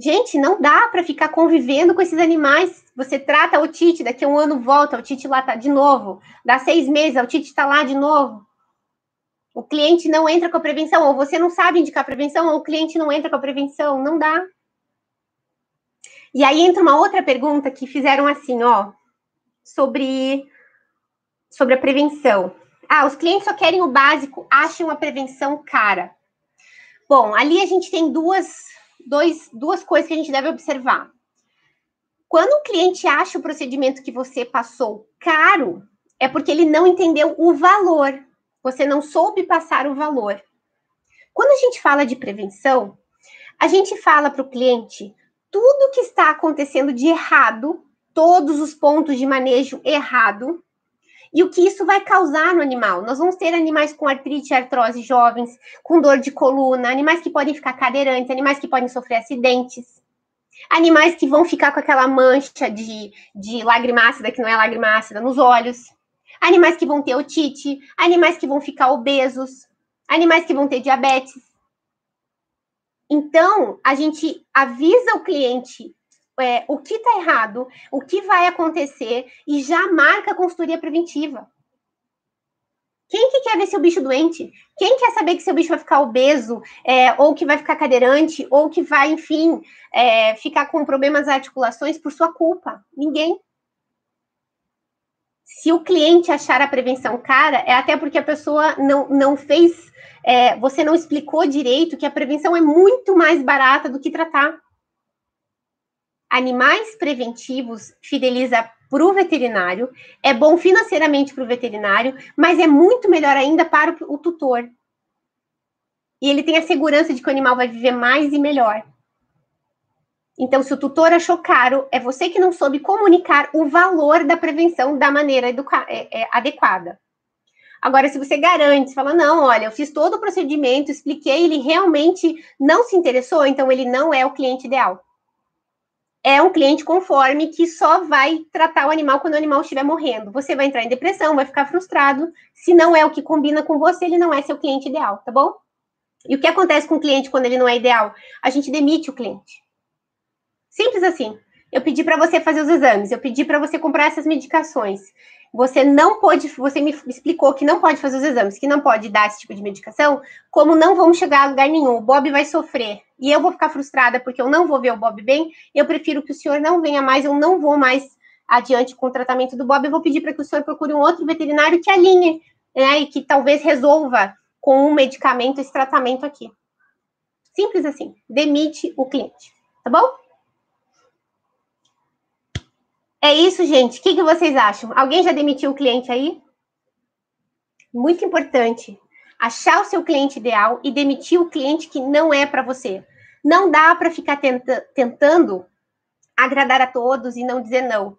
Gente, não dá para ficar convivendo com esses animais. Você trata o Tite, daqui a um ano volta, o Tite lá tá de novo. Dá seis meses, o Tite tá lá de novo. O cliente não entra com a prevenção, ou você não sabe indicar prevenção, ou o cliente não entra com a prevenção. Não dá. E aí entra uma outra pergunta que fizeram assim, ó, sobre, sobre a prevenção. Ah, os clientes só querem o básico, acham a prevenção cara. Bom, ali a gente tem duas, dois, duas coisas que a gente deve observar. Quando o cliente acha o procedimento que você passou caro, é porque ele não entendeu o valor. Você não soube passar o valor. Quando a gente fala de prevenção, a gente fala para o cliente tudo que está acontecendo de errado, todos os pontos de manejo errado, e o que isso vai causar no animal. Nós vamos ter animais com artrite artrose jovens, com dor de coluna, animais que podem ficar cadeirantes, animais que podem sofrer acidentes, animais que vão ficar com aquela mancha de, de lágrima ácida, que não é lágrima ácida, nos olhos, animais que vão ter otite, animais que vão ficar obesos, animais que vão ter diabetes. Então, a gente avisa o cliente é, o que está errado, o que vai acontecer e já marca a consultoria preventiva. Quem que quer ver seu bicho doente? Quem quer saber que seu bicho vai ficar obeso, é, ou que vai ficar cadeirante, ou que vai, enfim, é, ficar com problemas articulações por sua culpa? Ninguém. Se o cliente achar a prevenção cara, é até porque a pessoa não, não fez, é, você não explicou direito que a prevenção é muito mais barata do que tratar animais preventivos fideliza para o veterinário, é bom financeiramente para o veterinário, mas é muito melhor ainda para o tutor. E ele tem a segurança de que o animal vai viver mais e melhor. Então, se o tutor achou caro, é você que não soube comunicar o valor da prevenção da maneira é, é, adequada. Agora, se você garante, fala, não, olha, eu fiz todo o procedimento, expliquei, ele realmente não se interessou, então ele não é o cliente ideal é um cliente conforme que só vai tratar o animal quando o animal estiver morrendo. Você vai entrar em depressão, vai ficar frustrado. Se não é o que combina com você, ele não é seu cliente ideal, tá bom? E o que acontece com o cliente quando ele não é ideal? A gente demite o cliente. Simples assim. Eu pedi para você fazer os exames, eu pedi para você comprar essas medicações. Você não pode, você me explicou que não pode fazer os exames, que não pode dar esse tipo de medicação, como não vamos chegar a lugar nenhum. O Bob vai sofrer e eu vou ficar frustrada porque eu não vou ver o Bob bem. Eu prefiro que o senhor não venha mais, eu não vou mais adiante com o tratamento do Bob. Eu vou pedir para que o senhor procure um outro veterinário que alinhe, né, e que talvez resolva com um medicamento esse tratamento aqui. Simples assim. Demite o cliente, tá bom? É isso, gente. O que, que vocês acham? Alguém já demitiu o cliente aí? Muito importante. Achar o seu cliente ideal e demitir o cliente que não é para você. Não dá para ficar tenta tentando agradar a todos e não dizer não.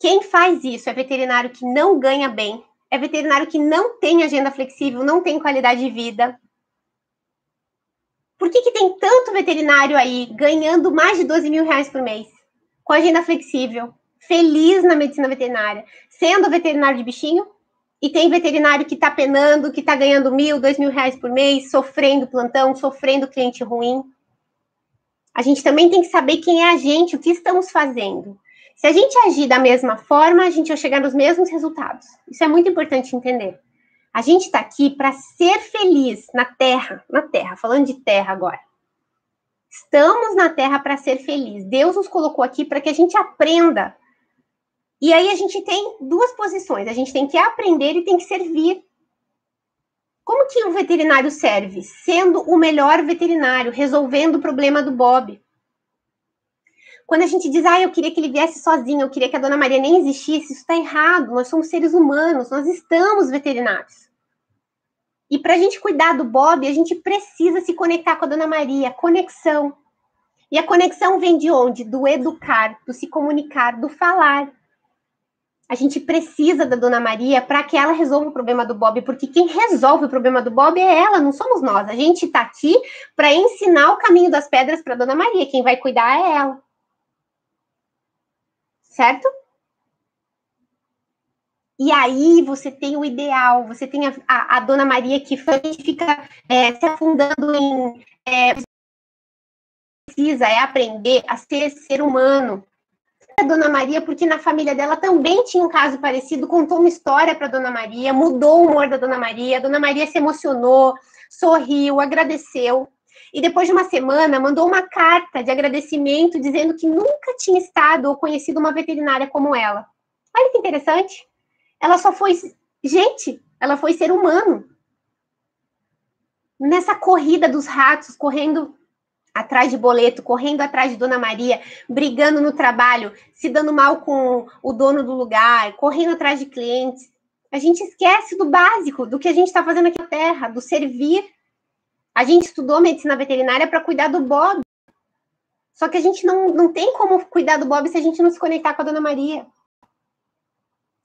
Quem faz isso é veterinário que não ganha bem, é veterinário que não tem agenda flexível, não tem qualidade de vida. Por que, que tem tanto veterinário aí ganhando mais de 12 mil reais por mês? Com agenda flexível, feliz na medicina veterinária, sendo veterinário de bichinho, e tem veterinário que está penando, que está ganhando mil, dois mil reais por mês, sofrendo plantão, sofrendo cliente ruim. A gente também tem que saber quem é a gente, o que estamos fazendo. Se a gente agir da mesma forma, a gente vai chegar nos mesmos resultados. Isso é muito importante entender. A gente está aqui para ser feliz na Terra, na Terra, falando de Terra agora. Estamos na Terra para ser feliz. Deus nos colocou aqui para que a gente aprenda. E aí a gente tem duas posições. A gente tem que aprender e tem que servir. Como que o veterinário serve? Sendo o melhor veterinário, resolvendo o problema do Bob. Quando a gente diz, ah, eu queria que ele viesse sozinho, eu queria que a dona Maria nem existisse, isso está errado. Nós somos seres humanos, nós estamos veterinários. E para a gente cuidar do Bob, a gente precisa se conectar com a Dona Maria, conexão. E a conexão vem de onde? Do educar, do se comunicar, do falar. A gente precisa da Dona Maria para que ela resolva o problema do Bob, porque quem resolve o problema do Bob é ela, não somos nós. A gente está aqui para ensinar o caminho das pedras para Dona Maria. Quem vai cuidar é ela. Certo? E aí você tem o ideal, você tem a, a, a Dona Maria que fica é, se afundando em. É, precisa é aprender a ser ser humano. A Dona Maria, porque na família dela também tinha um caso parecido, contou uma história para Dona Maria, mudou o humor da Dona Maria, a Dona Maria se emocionou, sorriu, agradeceu. E depois de uma semana, mandou uma carta de agradecimento dizendo que nunca tinha estado ou conhecido uma veterinária como ela. Olha que interessante ela só foi gente, ela foi ser humano. Nessa corrida dos ratos, correndo atrás de boleto, correndo atrás de Dona Maria, brigando no trabalho, se dando mal com o dono do lugar, correndo atrás de clientes. A gente esquece do básico, do que a gente está fazendo aqui na Terra, do servir. A gente estudou medicina veterinária para cuidar do Bob. Só que a gente não, não tem como cuidar do Bob se a gente não se conectar com a Dona Maria.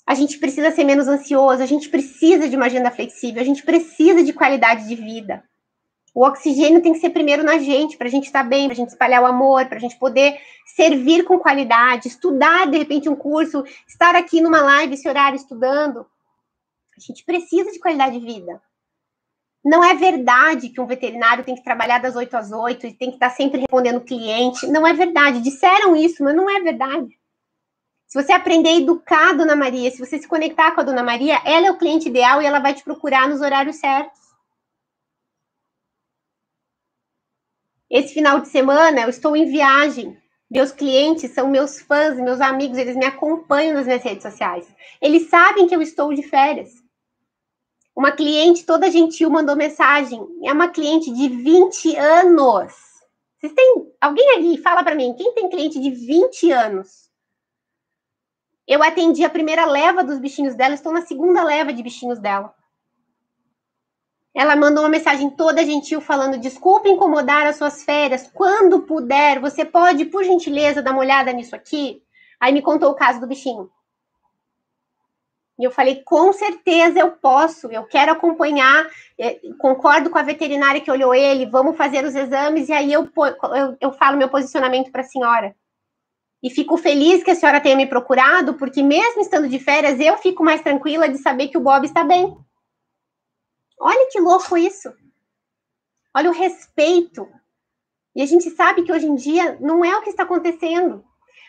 A gente precisa ser menos ansioso, a gente precisa de uma agenda flexível, a gente precisa de qualidade de vida. O oxigênio tem que ser primeiro na gente, para a gente estar tá bem, para a gente espalhar o amor, para a gente poder servir com qualidade, estudar de repente um curso, estar aqui numa live esse horário estudando. A gente precisa de qualidade de vida. Não é verdade que um veterinário tem que trabalhar das 8 às 8 e tem que estar sempre respondendo cliente. Não é verdade. Disseram isso, mas não é verdade. Se você aprender a educar a Dona Maria, se você se conectar com a Dona Maria, ela é o cliente ideal e ela vai te procurar nos horários certos. Esse final de semana eu estou em viagem. Meus clientes são meus fãs, meus amigos, eles me acompanham nas minhas redes sociais. Eles sabem que eu estou de férias. Uma cliente toda gentil mandou mensagem. É uma cliente de 20 anos. Vocês têm alguém ali? Fala para mim, quem tem cliente de 20 anos? Eu atendi a primeira leva dos bichinhos dela, estou na segunda leva de bichinhos dela. Ela mandou uma mensagem toda gentil falando: desculpe incomodar as suas férias. Quando puder, você pode, por gentileza, dar uma olhada nisso aqui? Aí me contou o caso do bichinho. E eu falei: com certeza eu posso, eu quero acompanhar. É, concordo com a veterinária que olhou ele, vamos fazer os exames. E aí eu, eu, eu falo meu posicionamento para a senhora. E fico feliz que a senhora tenha me procurado, porque mesmo estando de férias, eu fico mais tranquila de saber que o Bob está bem. Olha que louco isso. Olha o respeito. E a gente sabe que hoje em dia não é o que está acontecendo,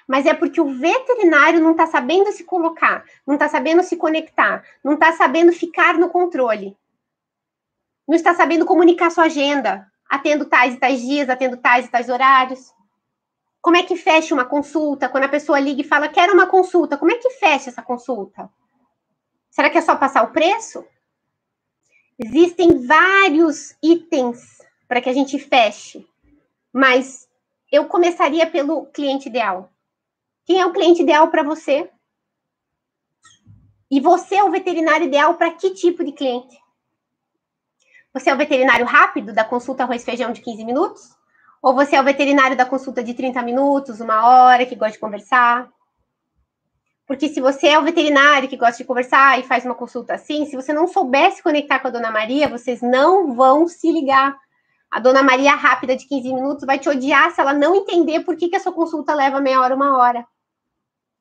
mas é porque o veterinário não está sabendo se colocar, não está sabendo se conectar, não está sabendo ficar no controle, não está sabendo comunicar sua agenda, atendo tais e tais dias, atendo tais e tais horários. Como é que fecha uma consulta? Quando a pessoa liga e fala, quero uma consulta, como é que fecha essa consulta? Será que é só passar o preço? Existem vários itens para que a gente feche, mas eu começaria pelo cliente ideal. Quem é o cliente ideal para você? E você é o veterinário ideal para que tipo de cliente? Você é o veterinário rápido da consulta arroz feijão de 15 minutos? Ou você é o veterinário da consulta de 30 minutos, uma hora, que gosta de conversar? Porque se você é o veterinário que gosta de conversar e faz uma consulta assim, se você não soubesse conectar com a dona Maria, vocês não vão se ligar. A dona Maria rápida de 15 minutos vai te odiar se ela não entender por que, que a sua consulta leva meia hora, uma hora.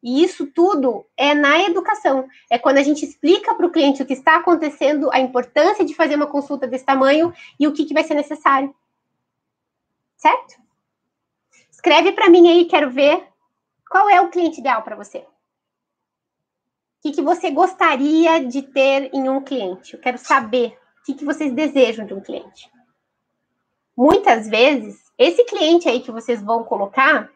E isso tudo é na educação. É quando a gente explica para o cliente o que está acontecendo, a importância de fazer uma consulta desse tamanho e o que, que vai ser necessário. Certo? Escreve para mim aí, quero ver qual é o cliente ideal para você que, que você gostaria de ter em um cliente? Eu quero saber o que, que vocês desejam de um cliente. Muitas vezes, esse cliente aí que vocês vão colocar,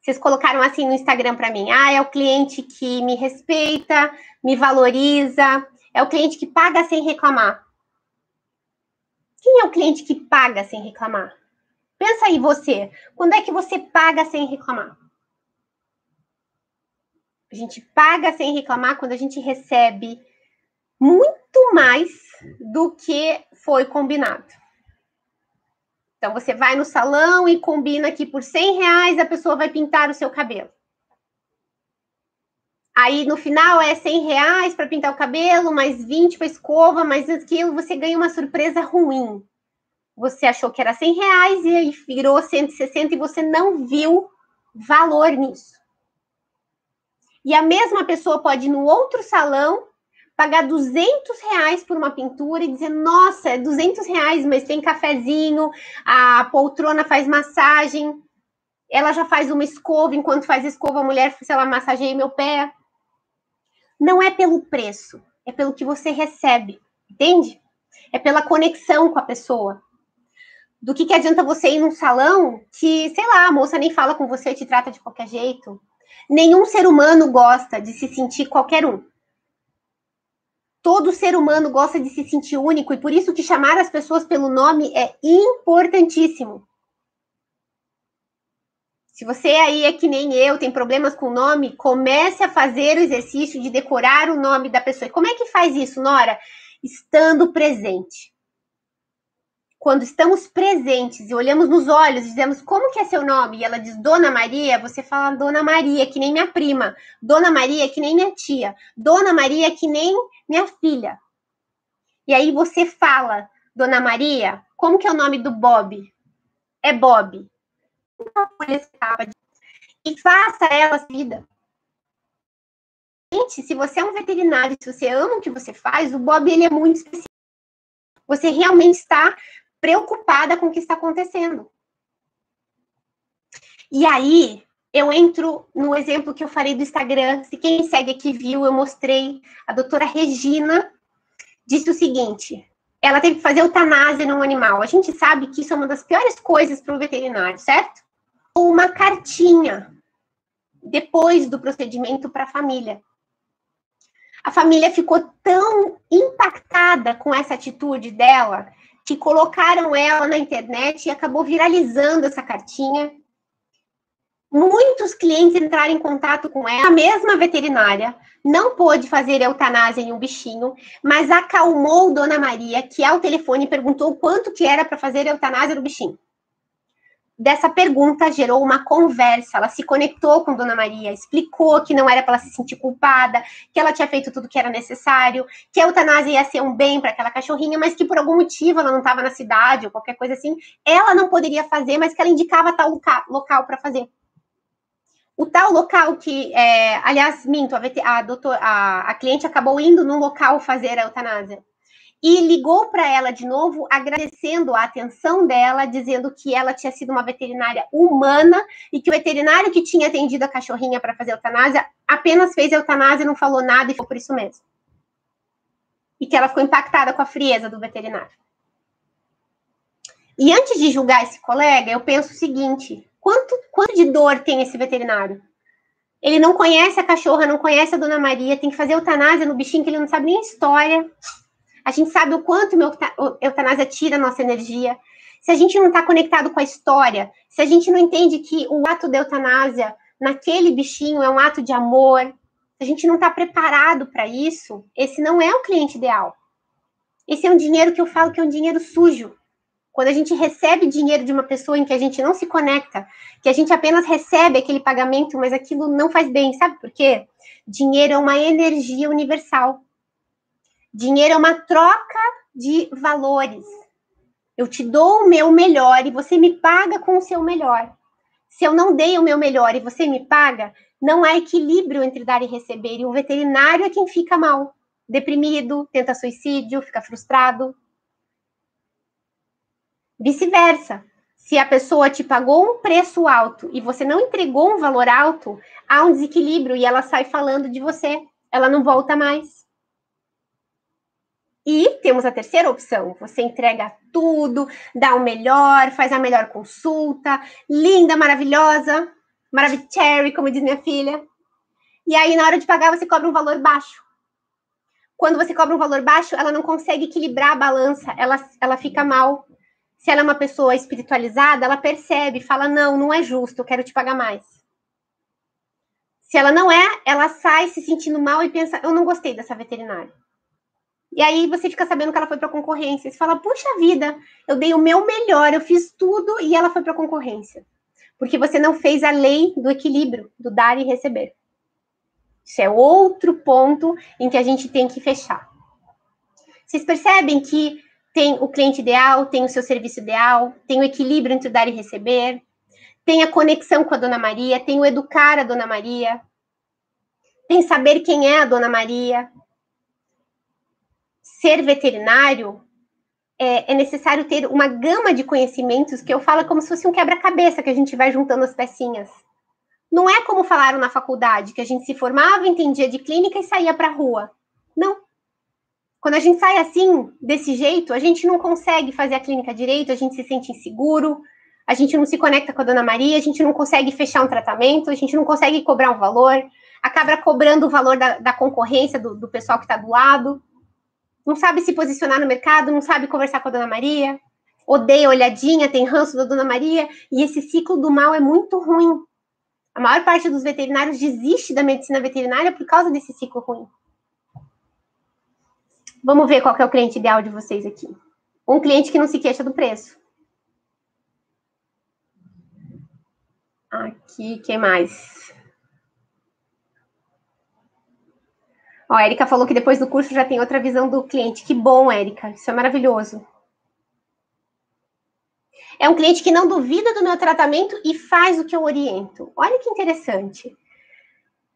vocês colocaram assim no Instagram para mim: ah, é o cliente que me respeita, me valoriza, é o cliente que paga sem reclamar. Quem é o cliente que paga sem reclamar? Pensa aí você, quando é que você paga sem reclamar? A gente paga sem reclamar quando a gente recebe muito mais do que foi combinado. Então, você vai no salão e combina que por 100 reais a pessoa vai pintar o seu cabelo. Aí, no final, é 100 reais para pintar o cabelo, mais 20 para escova, mais aquilo, você ganha uma surpresa ruim. Você achou que era 100 reais e aí virou 160 e você não viu valor nisso. E a mesma pessoa pode ir no outro salão pagar 200 reais por uma pintura e dizer, nossa, é 200 reais, mas tem cafezinho, a poltrona faz massagem, ela já faz uma escova, enquanto faz escova, a mulher, se ela massageia meu pé. Não é pelo preço, é pelo que você recebe, entende? É pela conexão com a pessoa. Do que, que adianta você ir num salão que, sei lá, a moça nem fala com você, te trata de qualquer jeito, Nenhum ser humano gosta de se sentir qualquer um. Todo ser humano gosta de se sentir único e por isso que chamar as pessoas pelo nome é importantíssimo. Se você aí é que nem eu, tem problemas com o nome, comece a fazer o exercício de decorar o nome da pessoa. E como é que faz isso, Nora? Estando presente. Quando estamos presentes e olhamos nos olhos, dizemos como que é seu nome, e ela diz Dona Maria, você fala Dona Maria, que nem minha prima, Dona Maria, que nem minha tia, Dona Maria, que nem minha filha. E aí você fala, Dona Maria, como que é o nome do Bob? É Bob e faça ela vida. Gente, se você é um veterinário, se você ama o que você faz, o Bob ele é muito específico. Você realmente está preocupada com o que está acontecendo. E aí, eu entro no exemplo que eu falei do Instagram. Se quem segue aqui viu, eu mostrei. A doutora Regina disse o seguinte: ela teve que fazer eutanásia num animal. A gente sabe que isso é uma das piores coisas para o veterinário, certo? uma cartinha depois do procedimento para a família. A família ficou tão impactada com essa atitude dela que colocaram ela na internet e acabou viralizando essa cartinha. Muitos clientes entraram em contato com ela, a mesma veterinária não pôde fazer eutanásia em um bichinho, mas acalmou Dona Maria, que ao telefone perguntou quanto que era para fazer eutanásia no bichinho dessa pergunta gerou uma conversa. Ela se conectou com Dona Maria, explicou que não era para ela se sentir culpada, que ela tinha feito tudo que era necessário, que a eutanásia ia ser um bem para aquela cachorrinha, mas que por algum motivo ela não estava na cidade ou qualquer coisa assim, ela não poderia fazer, mas que ela indicava tal local para fazer. O tal local que, é, aliás, minto, a, doutor, a, a cliente acabou indo num local fazer a eutanásia e ligou para ela de novo, agradecendo a atenção dela, dizendo que ela tinha sido uma veterinária humana e que o veterinário que tinha atendido a cachorrinha para fazer eutanásia apenas fez eutanásia, não falou nada e foi por isso mesmo. E que ela ficou impactada com a frieza do veterinário. E antes de julgar esse colega, eu penso o seguinte: quanto, quanto de dor tem esse veterinário? Ele não conhece a cachorra, não conhece a dona Maria, tem que fazer eutanásia no bichinho que ele não sabe nem a história a gente sabe o quanto o eutanásia tira a nossa energia. Se a gente não está conectado com a história, se a gente não entende que o ato da eutanásia naquele bichinho é um ato de amor, se a gente não está preparado para isso, esse não é o cliente ideal. Esse é um dinheiro que eu falo que é um dinheiro sujo. Quando a gente recebe dinheiro de uma pessoa em que a gente não se conecta, que a gente apenas recebe aquele pagamento, mas aquilo não faz bem, sabe por quê? Dinheiro é uma energia universal. Dinheiro é uma troca de valores. Eu te dou o meu melhor e você me paga com o seu melhor. Se eu não dei o meu melhor e você me paga, não há equilíbrio entre dar e receber. E o veterinário é quem fica mal, deprimido, tenta suicídio, fica frustrado. Vice-versa. Se a pessoa te pagou um preço alto e você não entregou um valor alto, há um desequilíbrio e ela sai falando de você. Ela não volta mais. E temos a terceira opção: você entrega tudo, dá o melhor, faz a melhor consulta, linda, maravilhosa, maravilhosa, como diz minha filha. E aí, na hora de pagar, você cobra um valor baixo. Quando você cobra um valor baixo, ela não consegue equilibrar a balança, ela, ela fica mal. Se ela é uma pessoa espiritualizada, ela percebe, fala: não, não é justo, eu quero te pagar mais. Se ela não é, ela sai se sentindo mal e pensa: eu não gostei dessa veterinária e aí você fica sabendo que ela foi para concorrência. Você fala, puxa vida, eu dei o meu melhor, eu fiz tudo e ela foi para concorrência. Porque você não fez a lei do equilíbrio, do dar e receber. Isso é outro ponto em que a gente tem que fechar. Vocês percebem que tem o cliente ideal, tem o seu serviço ideal, tem o equilíbrio entre dar e receber, tem a conexão com a Dona Maria, tem o educar a Dona Maria, tem saber quem é a Dona Maria, ser veterinário, é, é, necessário ter uma gama de conhecimentos que eu falo como se fosse um quebra-cabeça que a gente vai juntando as pecinhas. Não é como falaram na faculdade, que a gente se formava, entendia de clínica e saía para a rua. Não. Quando a gente sai assim, desse jeito, a gente não consegue fazer a clínica direito, a gente se sente inseguro, a gente não se conecta com a dona Maria, a gente não consegue fechar um tratamento, a gente não consegue cobrar um valor, acaba cobrando o valor da, da concorrência do, do pessoal que está do lado. Não sabe se posicionar no mercado, não sabe conversar com a Dona Maria, odeia olhadinha, tem ranço da Dona Maria, e esse ciclo do mal é muito ruim. A maior parte dos veterinários desiste da medicina veterinária por causa desse ciclo ruim. Vamos ver qual é o cliente ideal de vocês aqui. Um cliente que não se queixa do preço. Aqui, quem mais? Ó, a Erika falou que depois do curso já tem outra visão do cliente. Que bom, Erika. Isso é maravilhoso. É um cliente que não duvida do meu tratamento e faz o que eu oriento. Olha que interessante.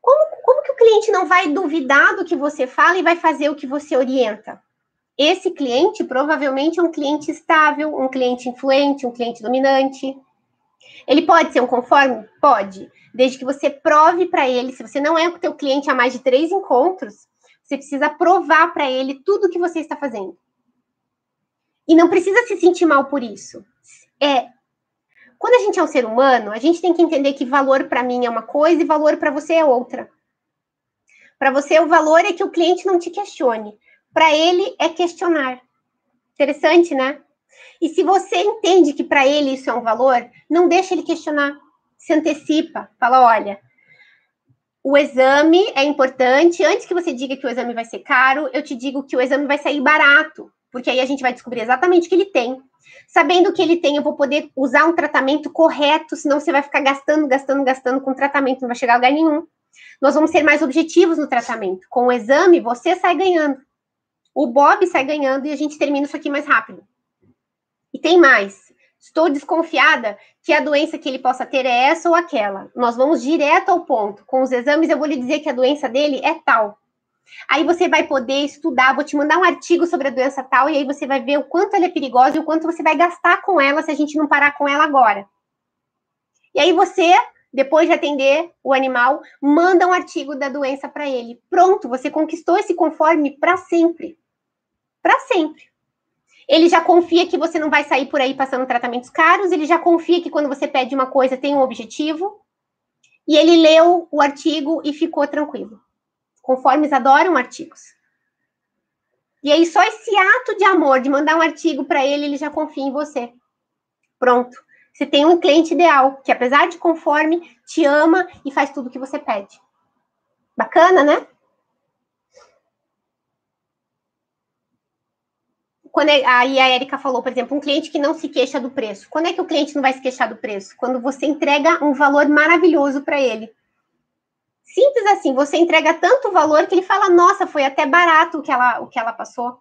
Como, como que o cliente não vai duvidar do que você fala e vai fazer o que você orienta? Esse cliente provavelmente é um cliente estável, um cliente influente, um cliente dominante. Ele pode ser um conforme? Pode. Desde que você prove para ele, se você não é o teu cliente há mais de três encontros, você precisa provar para ele tudo o que você está fazendo. E não precisa se sentir mal por isso. É quando a gente é um ser humano, a gente tem que entender que valor para mim é uma coisa e valor para você é outra. Para você, o valor é que o cliente não te questione. Para ele, é questionar. Interessante, né? E se você entende que para ele isso é um valor, não deixa ele questionar. Se antecipa. Fala, olha, o exame é importante. Antes que você diga que o exame vai ser caro, eu te digo que o exame vai sair barato. Porque aí a gente vai descobrir exatamente o que ele tem. Sabendo o que ele tem, eu vou poder usar um tratamento correto, senão você vai ficar gastando, gastando, gastando com tratamento, não vai chegar a lugar nenhum. Nós vamos ser mais objetivos no tratamento. Com o exame, você sai ganhando. O Bob sai ganhando e a gente termina isso aqui mais rápido. E tem mais. Estou desconfiada que a doença que ele possa ter é essa ou aquela. Nós vamos direto ao ponto. Com os exames, eu vou lhe dizer que a doença dele é tal. Aí você vai poder estudar, vou te mandar um artigo sobre a doença tal, e aí você vai ver o quanto ela é perigosa e o quanto você vai gastar com ela se a gente não parar com ela agora. E aí você, depois de atender o animal, manda um artigo da doença para ele. Pronto, você conquistou esse conforme para sempre. Para sempre. Ele já confia que você não vai sair por aí passando tratamentos caros, ele já confia que quando você pede uma coisa tem um objetivo. E ele leu o artigo e ficou tranquilo. Conformes adoram artigos. E aí, só esse ato de amor, de mandar um artigo para ele, ele já confia em você. Pronto. Você tem um cliente ideal, que apesar de conforme, te ama e faz tudo o que você pede. Bacana, né? Quando é, aí a Erika falou, por exemplo, um cliente que não se queixa do preço. Quando é que o cliente não vai se queixar do preço? Quando você entrega um valor maravilhoso para ele. Simples assim, você entrega tanto valor que ele fala, nossa, foi até barato o que ela, o que ela passou.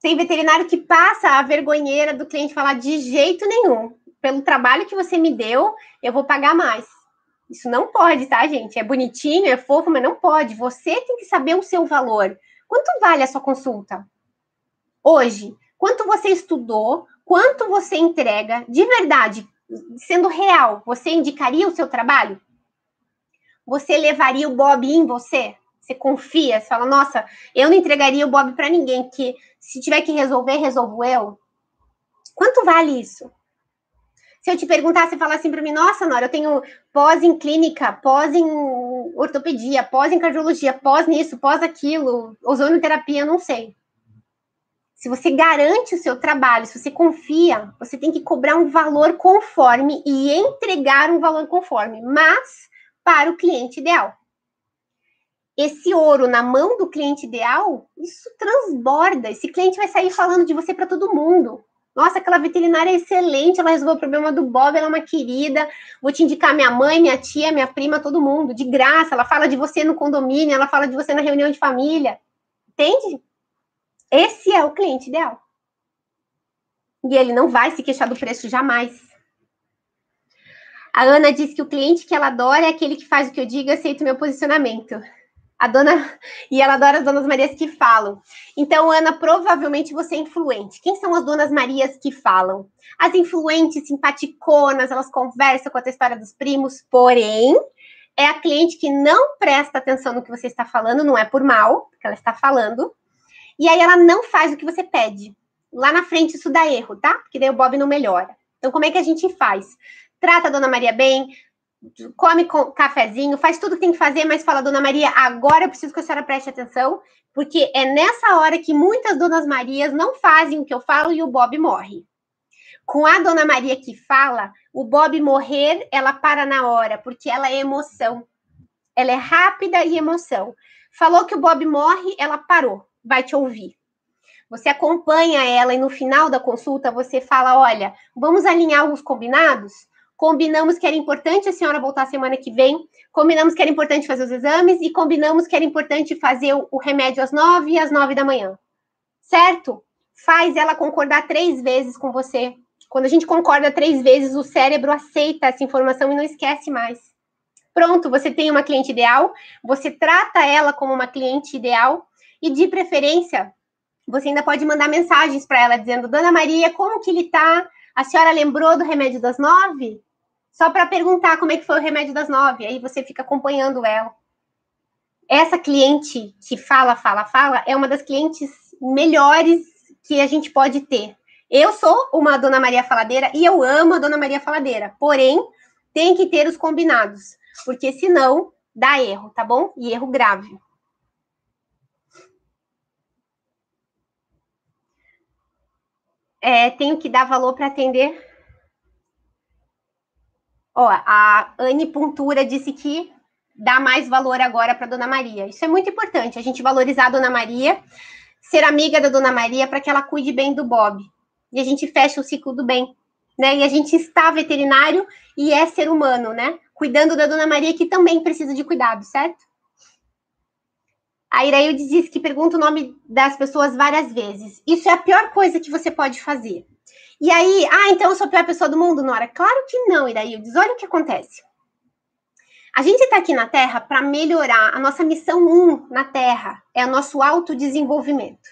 Tem veterinário que passa a vergonheira do cliente falar de jeito nenhum. Pelo trabalho que você me deu, eu vou pagar mais. Isso não pode, tá, gente? É bonitinho, é fofo, mas não pode. Você tem que saber o seu valor. Quanto vale a sua consulta? Hoje, quanto você estudou, quanto você entrega, de verdade, sendo real, você indicaria o seu trabalho? Você levaria o Bob em você? Você confia? Você fala, nossa, eu não entregaria o Bob para ninguém, que se tiver que resolver, resolvo eu. Quanto vale isso? Se eu te perguntar, você falar assim para mim, nossa, Nora, eu tenho pós em clínica, pós em ortopedia, pós em cardiologia, pós nisso, pós aquilo, ozonoterapia, não sei. Se você garante o seu trabalho, se você confia, você tem que cobrar um valor conforme e entregar um valor conforme. Mas para o cliente ideal. Esse ouro na mão do cliente ideal, isso transborda. Esse cliente vai sair falando de você para todo mundo. Nossa, aquela veterinária é excelente, ela resolveu o problema do Bob, ela é uma querida. Vou te indicar minha mãe, minha tia, minha prima, todo mundo, de graça. Ela fala de você no condomínio, ela fala de você na reunião de família. Entende? Esse é o cliente ideal. E ele não vai se queixar do preço jamais. A Ana diz que o cliente que ela adora é aquele que faz o que eu digo e aceita o meu posicionamento. A dona. E ela adora as donas Marias que falam. Então, Ana, provavelmente você é influente. Quem são as donas Marias que falam? As influentes, simpaticonas, elas conversam com a história dos primos, porém, é a cliente que não presta atenção no que você está falando, não é por mal, que ela está falando. E aí ela não faz o que você pede. Lá na frente isso dá erro, tá? Porque daí o Bob não melhora. Então, como é que a gente faz? trata a Dona Maria bem, come cafezinho, faz tudo que tem que fazer, mas fala, Dona Maria, agora eu preciso que a senhora preste atenção, porque é nessa hora que muitas Donas Marias não fazem o que eu falo e o Bob morre. Com a Dona Maria que fala, o Bob morrer, ela para na hora, porque ela é emoção. Ela é rápida e emoção. Falou que o Bob morre, ela parou, vai te ouvir. Você acompanha ela e no final da consulta você fala: olha, vamos alinhar os combinados? Combinamos que era importante a senhora voltar semana que vem, combinamos que era importante fazer os exames e combinamos que era importante fazer o remédio às nove e às nove da manhã. Certo? Faz ela concordar três vezes com você. Quando a gente concorda três vezes, o cérebro aceita essa informação e não esquece mais. Pronto, você tem uma cliente ideal, você trata ela como uma cliente ideal e, de preferência, você ainda pode mandar mensagens para ela dizendo: Dona Maria, como que ele tá? A senhora lembrou do remédio das nove? Só para perguntar como é que foi o remédio das nove. Aí você fica acompanhando ela. Essa cliente que fala, fala, fala, é uma das clientes melhores que a gente pode ter. Eu sou uma Dona Maria Faladeira e eu amo a Dona Maria Faladeira. Porém, tem que ter os combinados, porque senão dá erro, tá bom? E erro grave. É, tenho que dar valor para atender. Ó, a Anne Puntura disse que dá mais valor agora para Dona Maria. Isso é muito importante, a gente valorizar a Dona Maria, ser amiga da Dona Maria para que ela cuide bem do Bob. E a gente fecha o ciclo do bem, né? E a gente está veterinário e é ser humano, né? Cuidando da Dona Maria que também precisa de cuidado, certo? A Irailde diz que pergunta o nome das pessoas várias vezes. Isso é a pior coisa que você pode fazer. E aí, ah, então eu sou a pior pessoa do mundo, Nora? Claro que não, Iraildes. Olha o que acontece. A gente está aqui na Terra para melhorar. A nossa missão 1 um na Terra é o nosso autodesenvolvimento.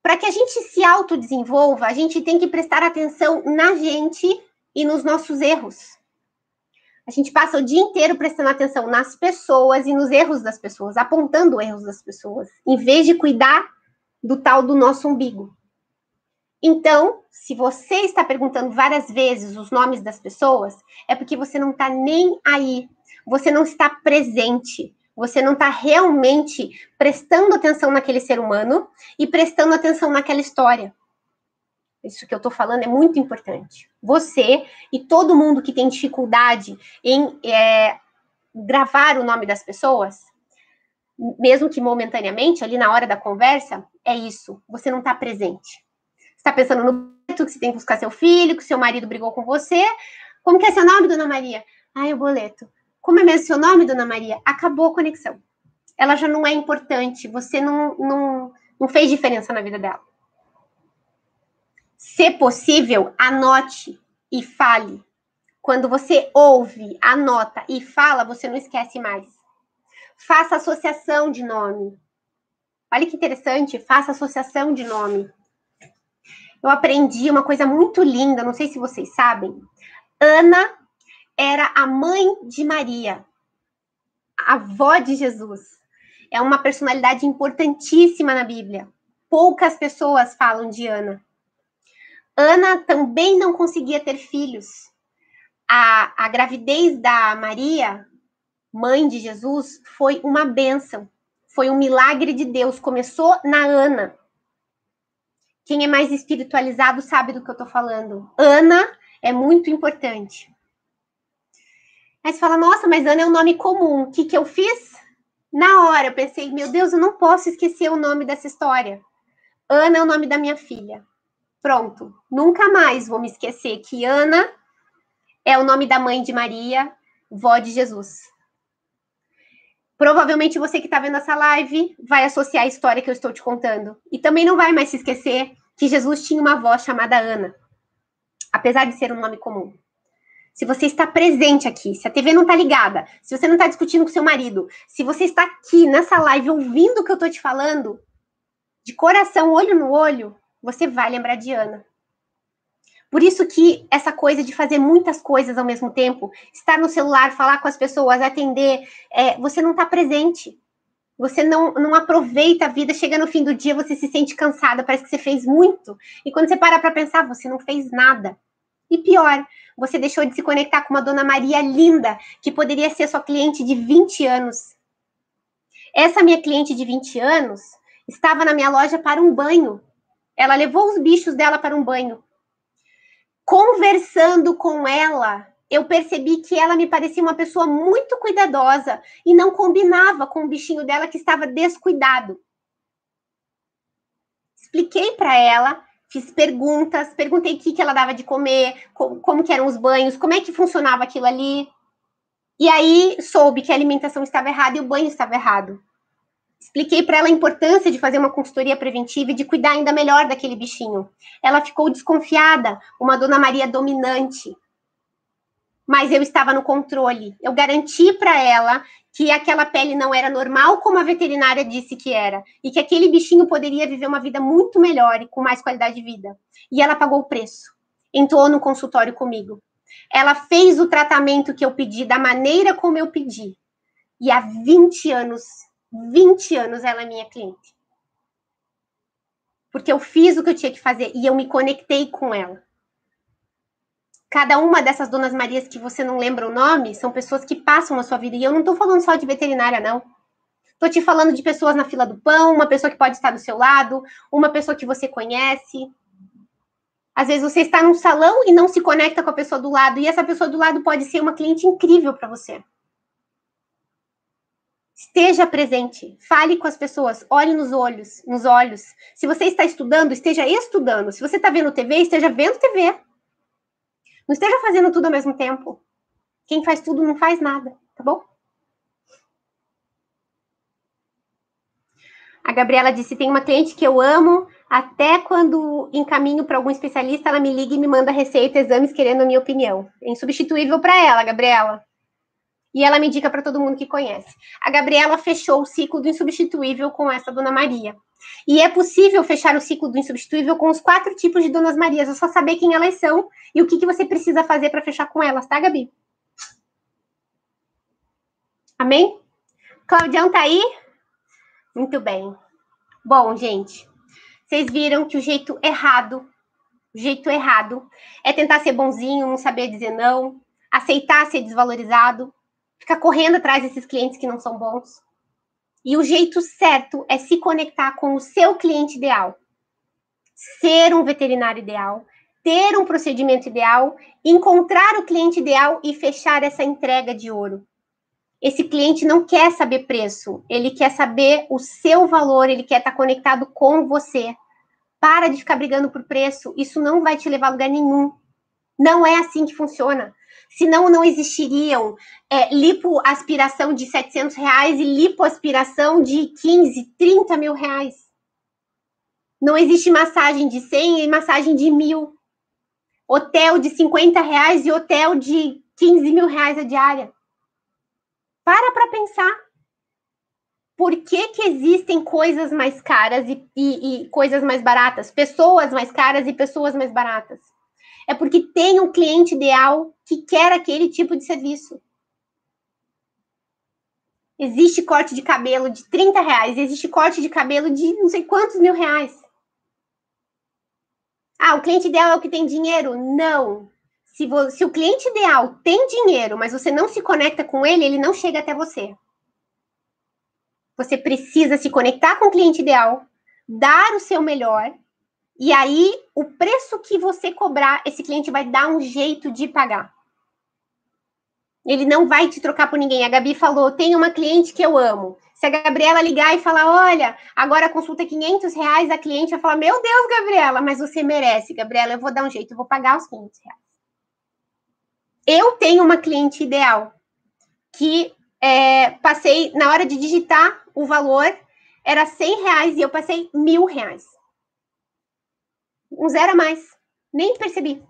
Para que a gente se autodesenvolva, a gente tem que prestar atenção na gente e nos nossos erros. A gente passa o dia inteiro prestando atenção nas pessoas e nos erros das pessoas, apontando erros das pessoas, em vez de cuidar do tal do nosso umbigo. Então, se você está perguntando várias vezes os nomes das pessoas, é porque você não está nem aí, você não está presente, você não está realmente prestando atenção naquele ser humano e prestando atenção naquela história. Isso que eu estou falando é muito importante. Você e todo mundo que tem dificuldade em é, gravar o nome das pessoas, mesmo que momentaneamente, ali na hora da conversa, é isso. Você não está presente. Você está pensando no que você tem que buscar seu filho, que seu marido brigou com você. Como que é seu nome, dona Maria? Ai, o boleto. Como é mesmo seu nome, dona Maria? Acabou a conexão. Ela já não é importante. Você não, não, não fez diferença na vida dela. Se possível, anote e fale. Quando você ouve, anota e fala, você não esquece mais. Faça associação de nome. Olha que interessante, faça associação de nome. Eu aprendi uma coisa muito linda, não sei se vocês sabem. Ana era a mãe de Maria, a avó de Jesus. É uma personalidade importantíssima na Bíblia. Poucas pessoas falam de Ana. Ana também não conseguia ter filhos. A, a gravidez da Maria, mãe de Jesus, foi uma bênção. Foi um milagre de Deus. Começou na Ana. Quem é mais espiritualizado sabe do que eu tô falando. Ana é muito importante. Aí você fala, nossa, mas Ana é um nome comum. O que, que eu fiz? Na hora eu pensei, meu Deus, eu não posso esquecer o nome dessa história. Ana é o nome da minha filha. Pronto. Nunca mais vou me esquecer que Ana é o nome da mãe de Maria, vó de Jesus. Provavelmente você que está vendo essa live vai associar a história que eu estou te contando. E também não vai mais se esquecer que Jesus tinha uma avó chamada Ana, apesar de ser um nome comum. Se você está presente aqui, se a TV não está ligada, se você não está discutindo com seu marido, se você está aqui nessa live ouvindo o que eu estou te falando, de coração, olho no olho, você vai lembrar de Ana. Por isso que essa coisa de fazer muitas coisas ao mesmo tempo, estar no celular, falar com as pessoas, atender, é, você não está presente. Você não, não aproveita a vida, chega no fim do dia, você se sente cansada, parece que você fez muito. E quando você para para pensar, você não fez nada. E pior, você deixou de se conectar com uma dona Maria linda, que poderia ser sua cliente de 20 anos. Essa minha cliente de 20 anos estava na minha loja para um banho. Ela levou os bichos dela para um banho. Conversando com ela, eu percebi que ela me parecia uma pessoa muito cuidadosa e não combinava com o bichinho dela que estava descuidado. Expliquei para ela, fiz perguntas, perguntei o que, que ela dava de comer, como, como eram os banhos, como é que funcionava aquilo ali. E aí soube que a alimentação estava errada e o banho estava errado. Expliquei para ela a importância de fazer uma consultoria preventiva e de cuidar ainda melhor daquele bichinho. Ela ficou desconfiada, uma dona Maria dominante. Mas eu estava no controle. Eu garanti para ela que aquela pele não era normal, como a veterinária disse que era, e que aquele bichinho poderia viver uma vida muito melhor e com mais qualidade de vida. E ela pagou o preço. Entrou no consultório comigo. Ela fez o tratamento que eu pedi da maneira como eu pedi. E há 20 anos 20 anos ela é minha cliente. Porque eu fiz o que eu tinha que fazer e eu me conectei com ela. Cada uma dessas donas Marias que você não lembra o nome são pessoas que passam na sua vida. E eu não estou falando só de veterinária, não. Estou te falando de pessoas na fila do pão, uma pessoa que pode estar do seu lado, uma pessoa que você conhece. Às vezes você está num salão e não se conecta com a pessoa do lado, e essa pessoa do lado pode ser uma cliente incrível para você. Esteja presente, fale com as pessoas, olhe nos olhos, nos olhos. Se você está estudando, esteja estudando. Se você está vendo TV, esteja vendo TV. Não esteja fazendo tudo ao mesmo tempo. Quem faz tudo não faz nada, tá bom? A Gabriela disse: tem uma cliente que eu amo, até quando encaminho para algum especialista, ela me liga e me manda receita, exames, querendo a minha opinião. É insubstituível para ela, Gabriela e ela me indica para todo mundo que conhece. A Gabriela fechou o ciclo do insubstituível com essa Dona Maria. E é possível fechar o ciclo do insubstituível com os quatro tipos de Donas Marias. É só saber quem elas são e o que, que você precisa fazer para fechar com elas, tá, Gabi? Amém? Claudião tá aí? Muito bem. Bom, gente, vocês viram que o jeito errado, o jeito errado é tentar ser bonzinho, não saber dizer não, aceitar ser desvalorizado, ficar correndo atrás desses clientes que não são bons. E o jeito certo é se conectar com o seu cliente ideal. Ser um veterinário ideal, ter um procedimento ideal, encontrar o cliente ideal e fechar essa entrega de ouro. Esse cliente não quer saber preço, ele quer saber o seu valor, ele quer estar conectado com você. Para de ficar brigando por preço, isso não vai te levar a lugar nenhum. Não é assim que funciona senão não existiriam é, lipoaspiração de 700 reais e lipoaspiração de 15, 30 mil reais. Não existe massagem de 100 e massagem de mil. Hotel de 50 reais e hotel de 15 mil reais a diária. Para para pensar. Por que, que existem coisas mais caras e, e, e coisas mais baratas? Pessoas mais caras e pessoas mais baratas? É porque tem um cliente ideal que quer aquele tipo de serviço. Existe corte de cabelo de 30 reais, existe corte de cabelo de não sei quantos mil reais. Ah, o cliente ideal é o que tem dinheiro? Não. Se, se o cliente ideal tem dinheiro, mas você não se conecta com ele, ele não chega até você. Você precisa se conectar com o cliente ideal, dar o seu melhor e aí, o preço que você cobrar, esse cliente vai dar um jeito de pagar. Ele não vai te trocar por ninguém. A Gabi falou: tem uma cliente que eu amo. Se a Gabriela ligar e falar: olha, agora a consulta é 500 reais, a cliente vai falar: meu Deus, Gabriela, mas você merece, Gabriela, eu vou dar um jeito, eu vou pagar os 500 reais. Eu tenho uma cliente ideal que é, passei, na hora de digitar o valor, era 100 reais e eu passei mil reais um zero a mais. Nem percebi.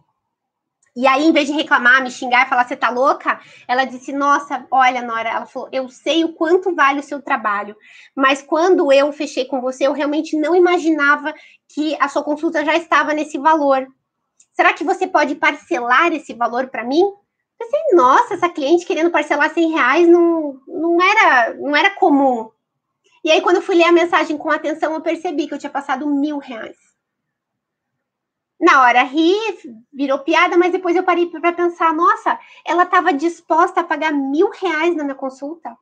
E aí, em vez de reclamar, me xingar e falar, você tá louca? Ela disse, nossa, olha, Nora, ela falou, eu sei o quanto vale o seu trabalho, mas quando eu fechei com você, eu realmente não imaginava que a sua consulta já estava nesse valor. Será que você pode parcelar esse valor para mim? Eu pensei, nossa, essa cliente querendo parcelar 100 reais não, não, era, não era comum. E aí, quando eu fui ler a mensagem com atenção, eu percebi que eu tinha passado mil reais. Na hora ri, virou piada, mas depois eu parei para pensar, nossa, ela estava disposta a pagar mil reais na minha consulta.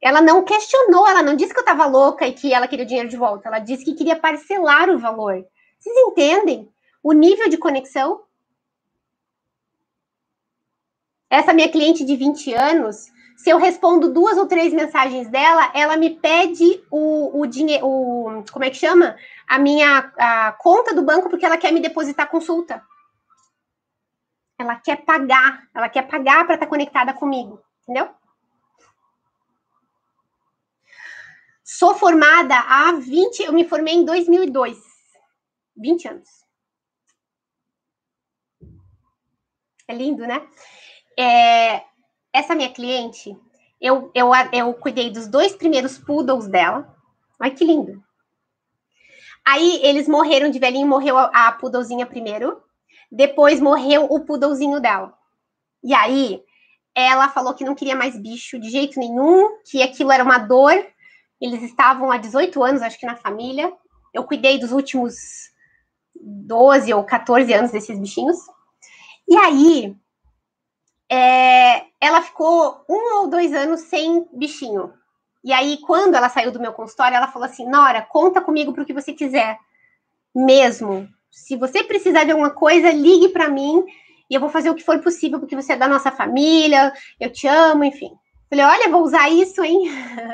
Ela não questionou, ela não disse que eu estava louca e que ela queria dinheiro de volta. Ela disse que queria parcelar o valor. Vocês entendem o nível de conexão? Essa minha cliente de 20 anos, se eu respondo duas ou três mensagens dela, ela me pede o, o dinheiro, como é que chama? A minha a conta do banco porque ela quer me depositar consulta. Ela quer pagar, ela quer pagar para estar tá conectada comigo, entendeu? Sou formada há 20, eu me formei em 2002. 20 anos. É lindo, né? É, essa minha cliente, eu, eu, eu cuidei dos dois primeiros poodles dela. Olha que lindo. Aí eles morreram de velhinho, morreu a, a primeiro. Depois morreu o poodlezinho dela. E aí ela falou que não queria mais bicho de jeito nenhum, que aquilo era uma dor. Eles estavam há 18 anos, acho que na família. Eu cuidei dos últimos 12 ou 14 anos desses bichinhos. E aí, é, ela ficou um ou dois anos sem bichinho. E aí, quando ela saiu do meu consultório, ela falou assim: Nora, conta comigo para o que você quiser, mesmo. Se você precisar de alguma coisa, ligue para mim e eu vou fazer o que for possível, porque você é da nossa família, eu te amo, enfim. Falei, olha, vou usar isso, hein?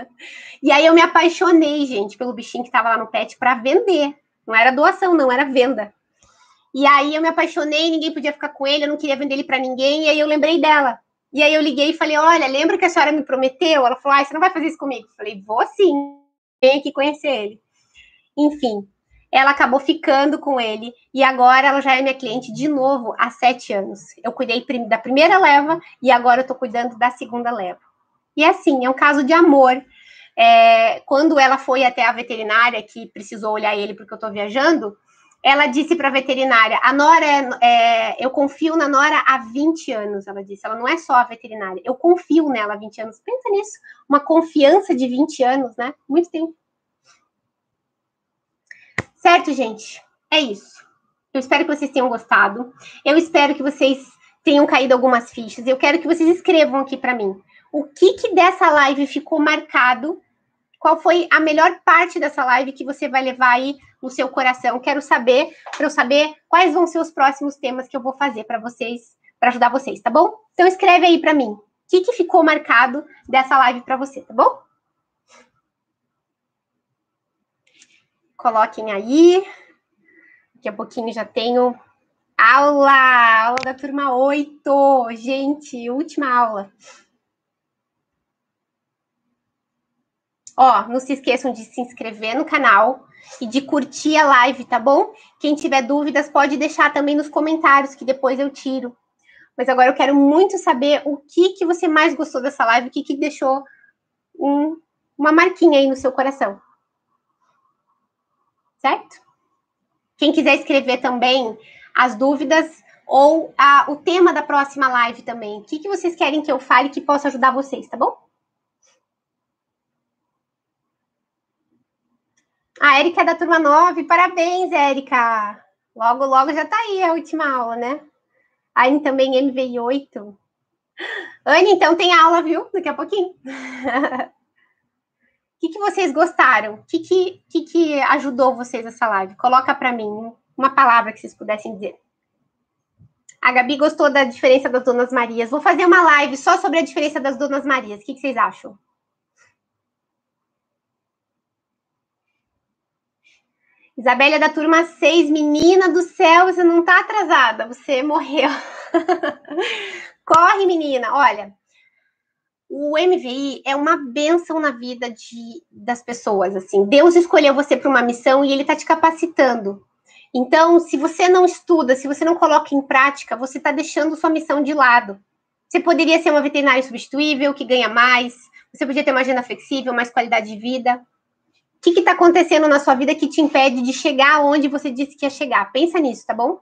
<laughs> e aí eu me apaixonei, gente, pelo bichinho que estava lá no pet para vender. Não era doação, não, era venda. E aí eu me apaixonei, ninguém podia ficar com ele, eu não queria vender ele para ninguém, e aí eu lembrei dela. E aí eu liguei e falei: Olha, lembra que a senhora me prometeu? Ela falou: Ah, você não vai fazer isso comigo? Eu falei: Vou sim, vem aqui conhecer ele. Enfim, ela acabou ficando com ele e agora ela já é minha cliente de novo há sete anos. Eu cuidei da primeira leva e agora eu tô cuidando da segunda leva. E assim, é um caso de amor. É, quando ela foi até a veterinária que precisou olhar ele porque eu tô viajando, ela disse para a veterinária: a Nora, é, é, eu confio na Nora há 20 anos. Ela disse: ela não é só a veterinária, eu confio nela há 20 anos. Pensa nisso, uma confiança de 20 anos, né? Muito tempo. Certo, gente? É isso. Eu espero que vocês tenham gostado. Eu espero que vocês tenham caído algumas fichas. Eu quero que vocês escrevam aqui para mim. O que, que dessa live ficou marcado qual foi a melhor parte dessa live que você vai levar aí no seu coração? Quero saber, para eu saber quais vão ser os próximos temas que eu vou fazer para vocês, para ajudar vocês, tá bom? Então escreve aí para mim. O que, que ficou marcado dessa live para você, tá bom? Coloquem aí. Daqui a pouquinho já tenho aula, aula da turma 8. Gente, última aula. Ó, não se esqueçam de se inscrever no canal e de curtir a live, tá bom? Quem tiver dúvidas pode deixar também nos comentários que depois eu tiro. Mas agora eu quero muito saber o que que você mais gostou dessa live, o que que deixou um, uma marquinha aí no seu coração. Certo? Quem quiser escrever também as dúvidas ou a, o tema da próxima live também. O que, que vocês querem que eu fale que possa ajudar vocês, tá bom? A Érica é da turma 9. Parabéns, Érica. Logo, logo já tá aí a última aula, né? Aí também MVI 8. Anne, então tem aula, viu? Daqui a pouquinho. O <laughs> que, que vocês gostaram? O que, que, que, que ajudou vocês essa live? Coloca para mim uma palavra que vocês pudessem dizer. A Gabi gostou da diferença das Donas Marias. Vou fazer uma live só sobre a diferença das Donas Marias. O que, que vocês acham? Isabelle é da turma 6. Menina do céu, você não tá atrasada, você morreu. <laughs> Corre, menina. Olha, o MVI é uma benção na vida de, das pessoas. Assim, Deus escolheu você para uma missão e Ele está te capacitando. Então, se você não estuda, se você não coloca em prática, você está deixando sua missão de lado. Você poderia ser uma veterinária substituível que ganha mais. Você podia ter uma agenda flexível, mais qualidade de vida que está acontecendo na sua vida que te impede de chegar onde você disse que ia chegar? Pensa nisso, tá bom?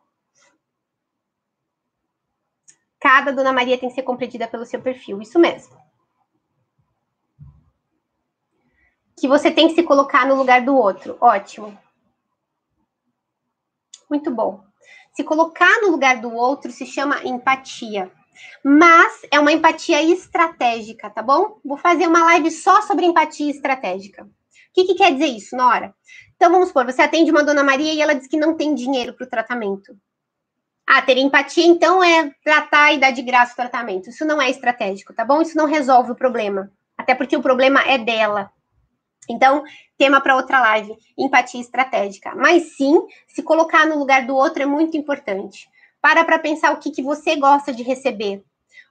Cada Dona Maria tem que ser compreendida pelo seu perfil, isso mesmo. Que você tem que se colocar no lugar do outro, ótimo. Muito bom. Se colocar no lugar do outro se chama empatia. Mas é uma empatia estratégica, tá bom? Vou fazer uma live só sobre empatia estratégica. O que, que quer dizer isso, Nora? Então vamos supor, você atende uma dona Maria e ela diz que não tem dinheiro para o tratamento. Ah, ter empatia, então, é tratar e dar de graça o tratamento. Isso não é estratégico, tá bom? Isso não resolve o problema. Até porque o problema é dela. Então, tema para outra live, empatia estratégica. Mas sim, se colocar no lugar do outro é muito importante. Para para pensar o que, que você gosta de receber.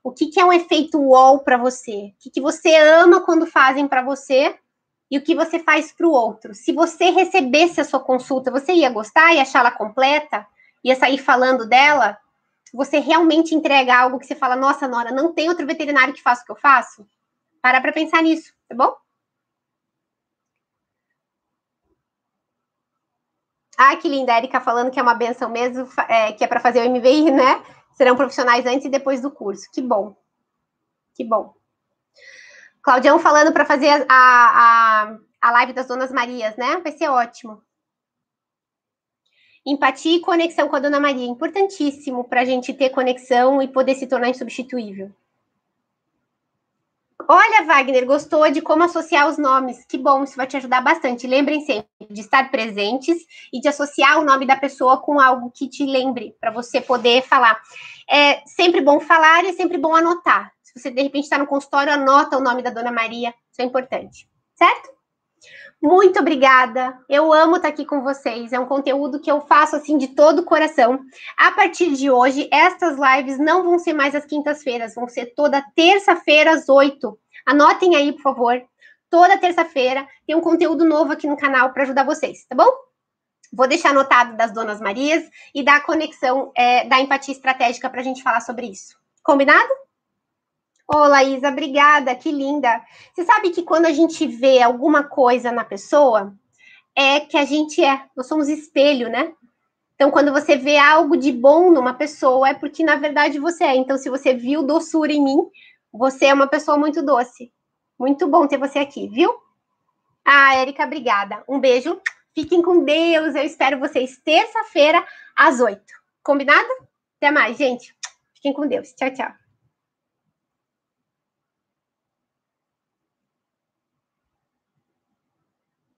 O que, que é um efeito wall para você? O que, que você ama quando fazem para você e o que você faz para o outro. Se você recebesse a sua consulta, você ia gostar e achá-la completa? Ia sair falando dela? Você realmente entrega algo que você fala, nossa, Nora, não tem outro veterinário que faça o que eu faço? Para para pensar nisso, tá bom? Ah, que linda, a Erika falando que é uma benção mesmo, é, que é para fazer o MVI, né? Serão profissionais antes e depois do curso. Que bom. Que bom. Claudião falando para fazer a, a, a live das Donas Marias, né? Vai ser ótimo. Empatia e conexão com a Dona Maria. Importantíssimo para a gente ter conexão e poder se tornar insubstituível. Olha, Wagner, gostou de como associar os nomes. Que bom, isso vai te ajudar bastante. Lembrem sempre de estar presentes e de associar o nome da pessoa com algo que te lembre, para você poder falar. É sempre bom falar e é sempre bom anotar. Se você, de repente, está no consultório, anota o nome da Dona Maria. Isso é importante, certo? Muito obrigada. Eu amo estar aqui com vocês. É um conteúdo que eu faço assim de todo o coração. A partir de hoje, estas lives não vão ser mais às quintas-feiras, vão ser toda terça-feira às oito. Anotem aí, por favor. Toda terça-feira tem um conteúdo novo aqui no canal para ajudar vocês, tá bom? Vou deixar anotado das Donas Marias e da conexão é, da empatia estratégica para a gente falar sobre isso. Combinado? Ô, Laísa, obrigada, que linda. Você sabe que quando a gente vê alguma coisa na pessoa, é que a gente é, nós somos espelho, né? Então, quando você vê algo de bom numa pessoa, é porque na verdade você é. Então, se você viu doçura em mim, você é uma pessoa muito doce. Muito bom ter você aqui, viu? Ah, Érica, obrigada. Um beijo. Fiquem com Deus. Eu espero vocês terça-feira às oito. Combinado? Até mais, gente. Fiquem com Deus. Tchau, tchau.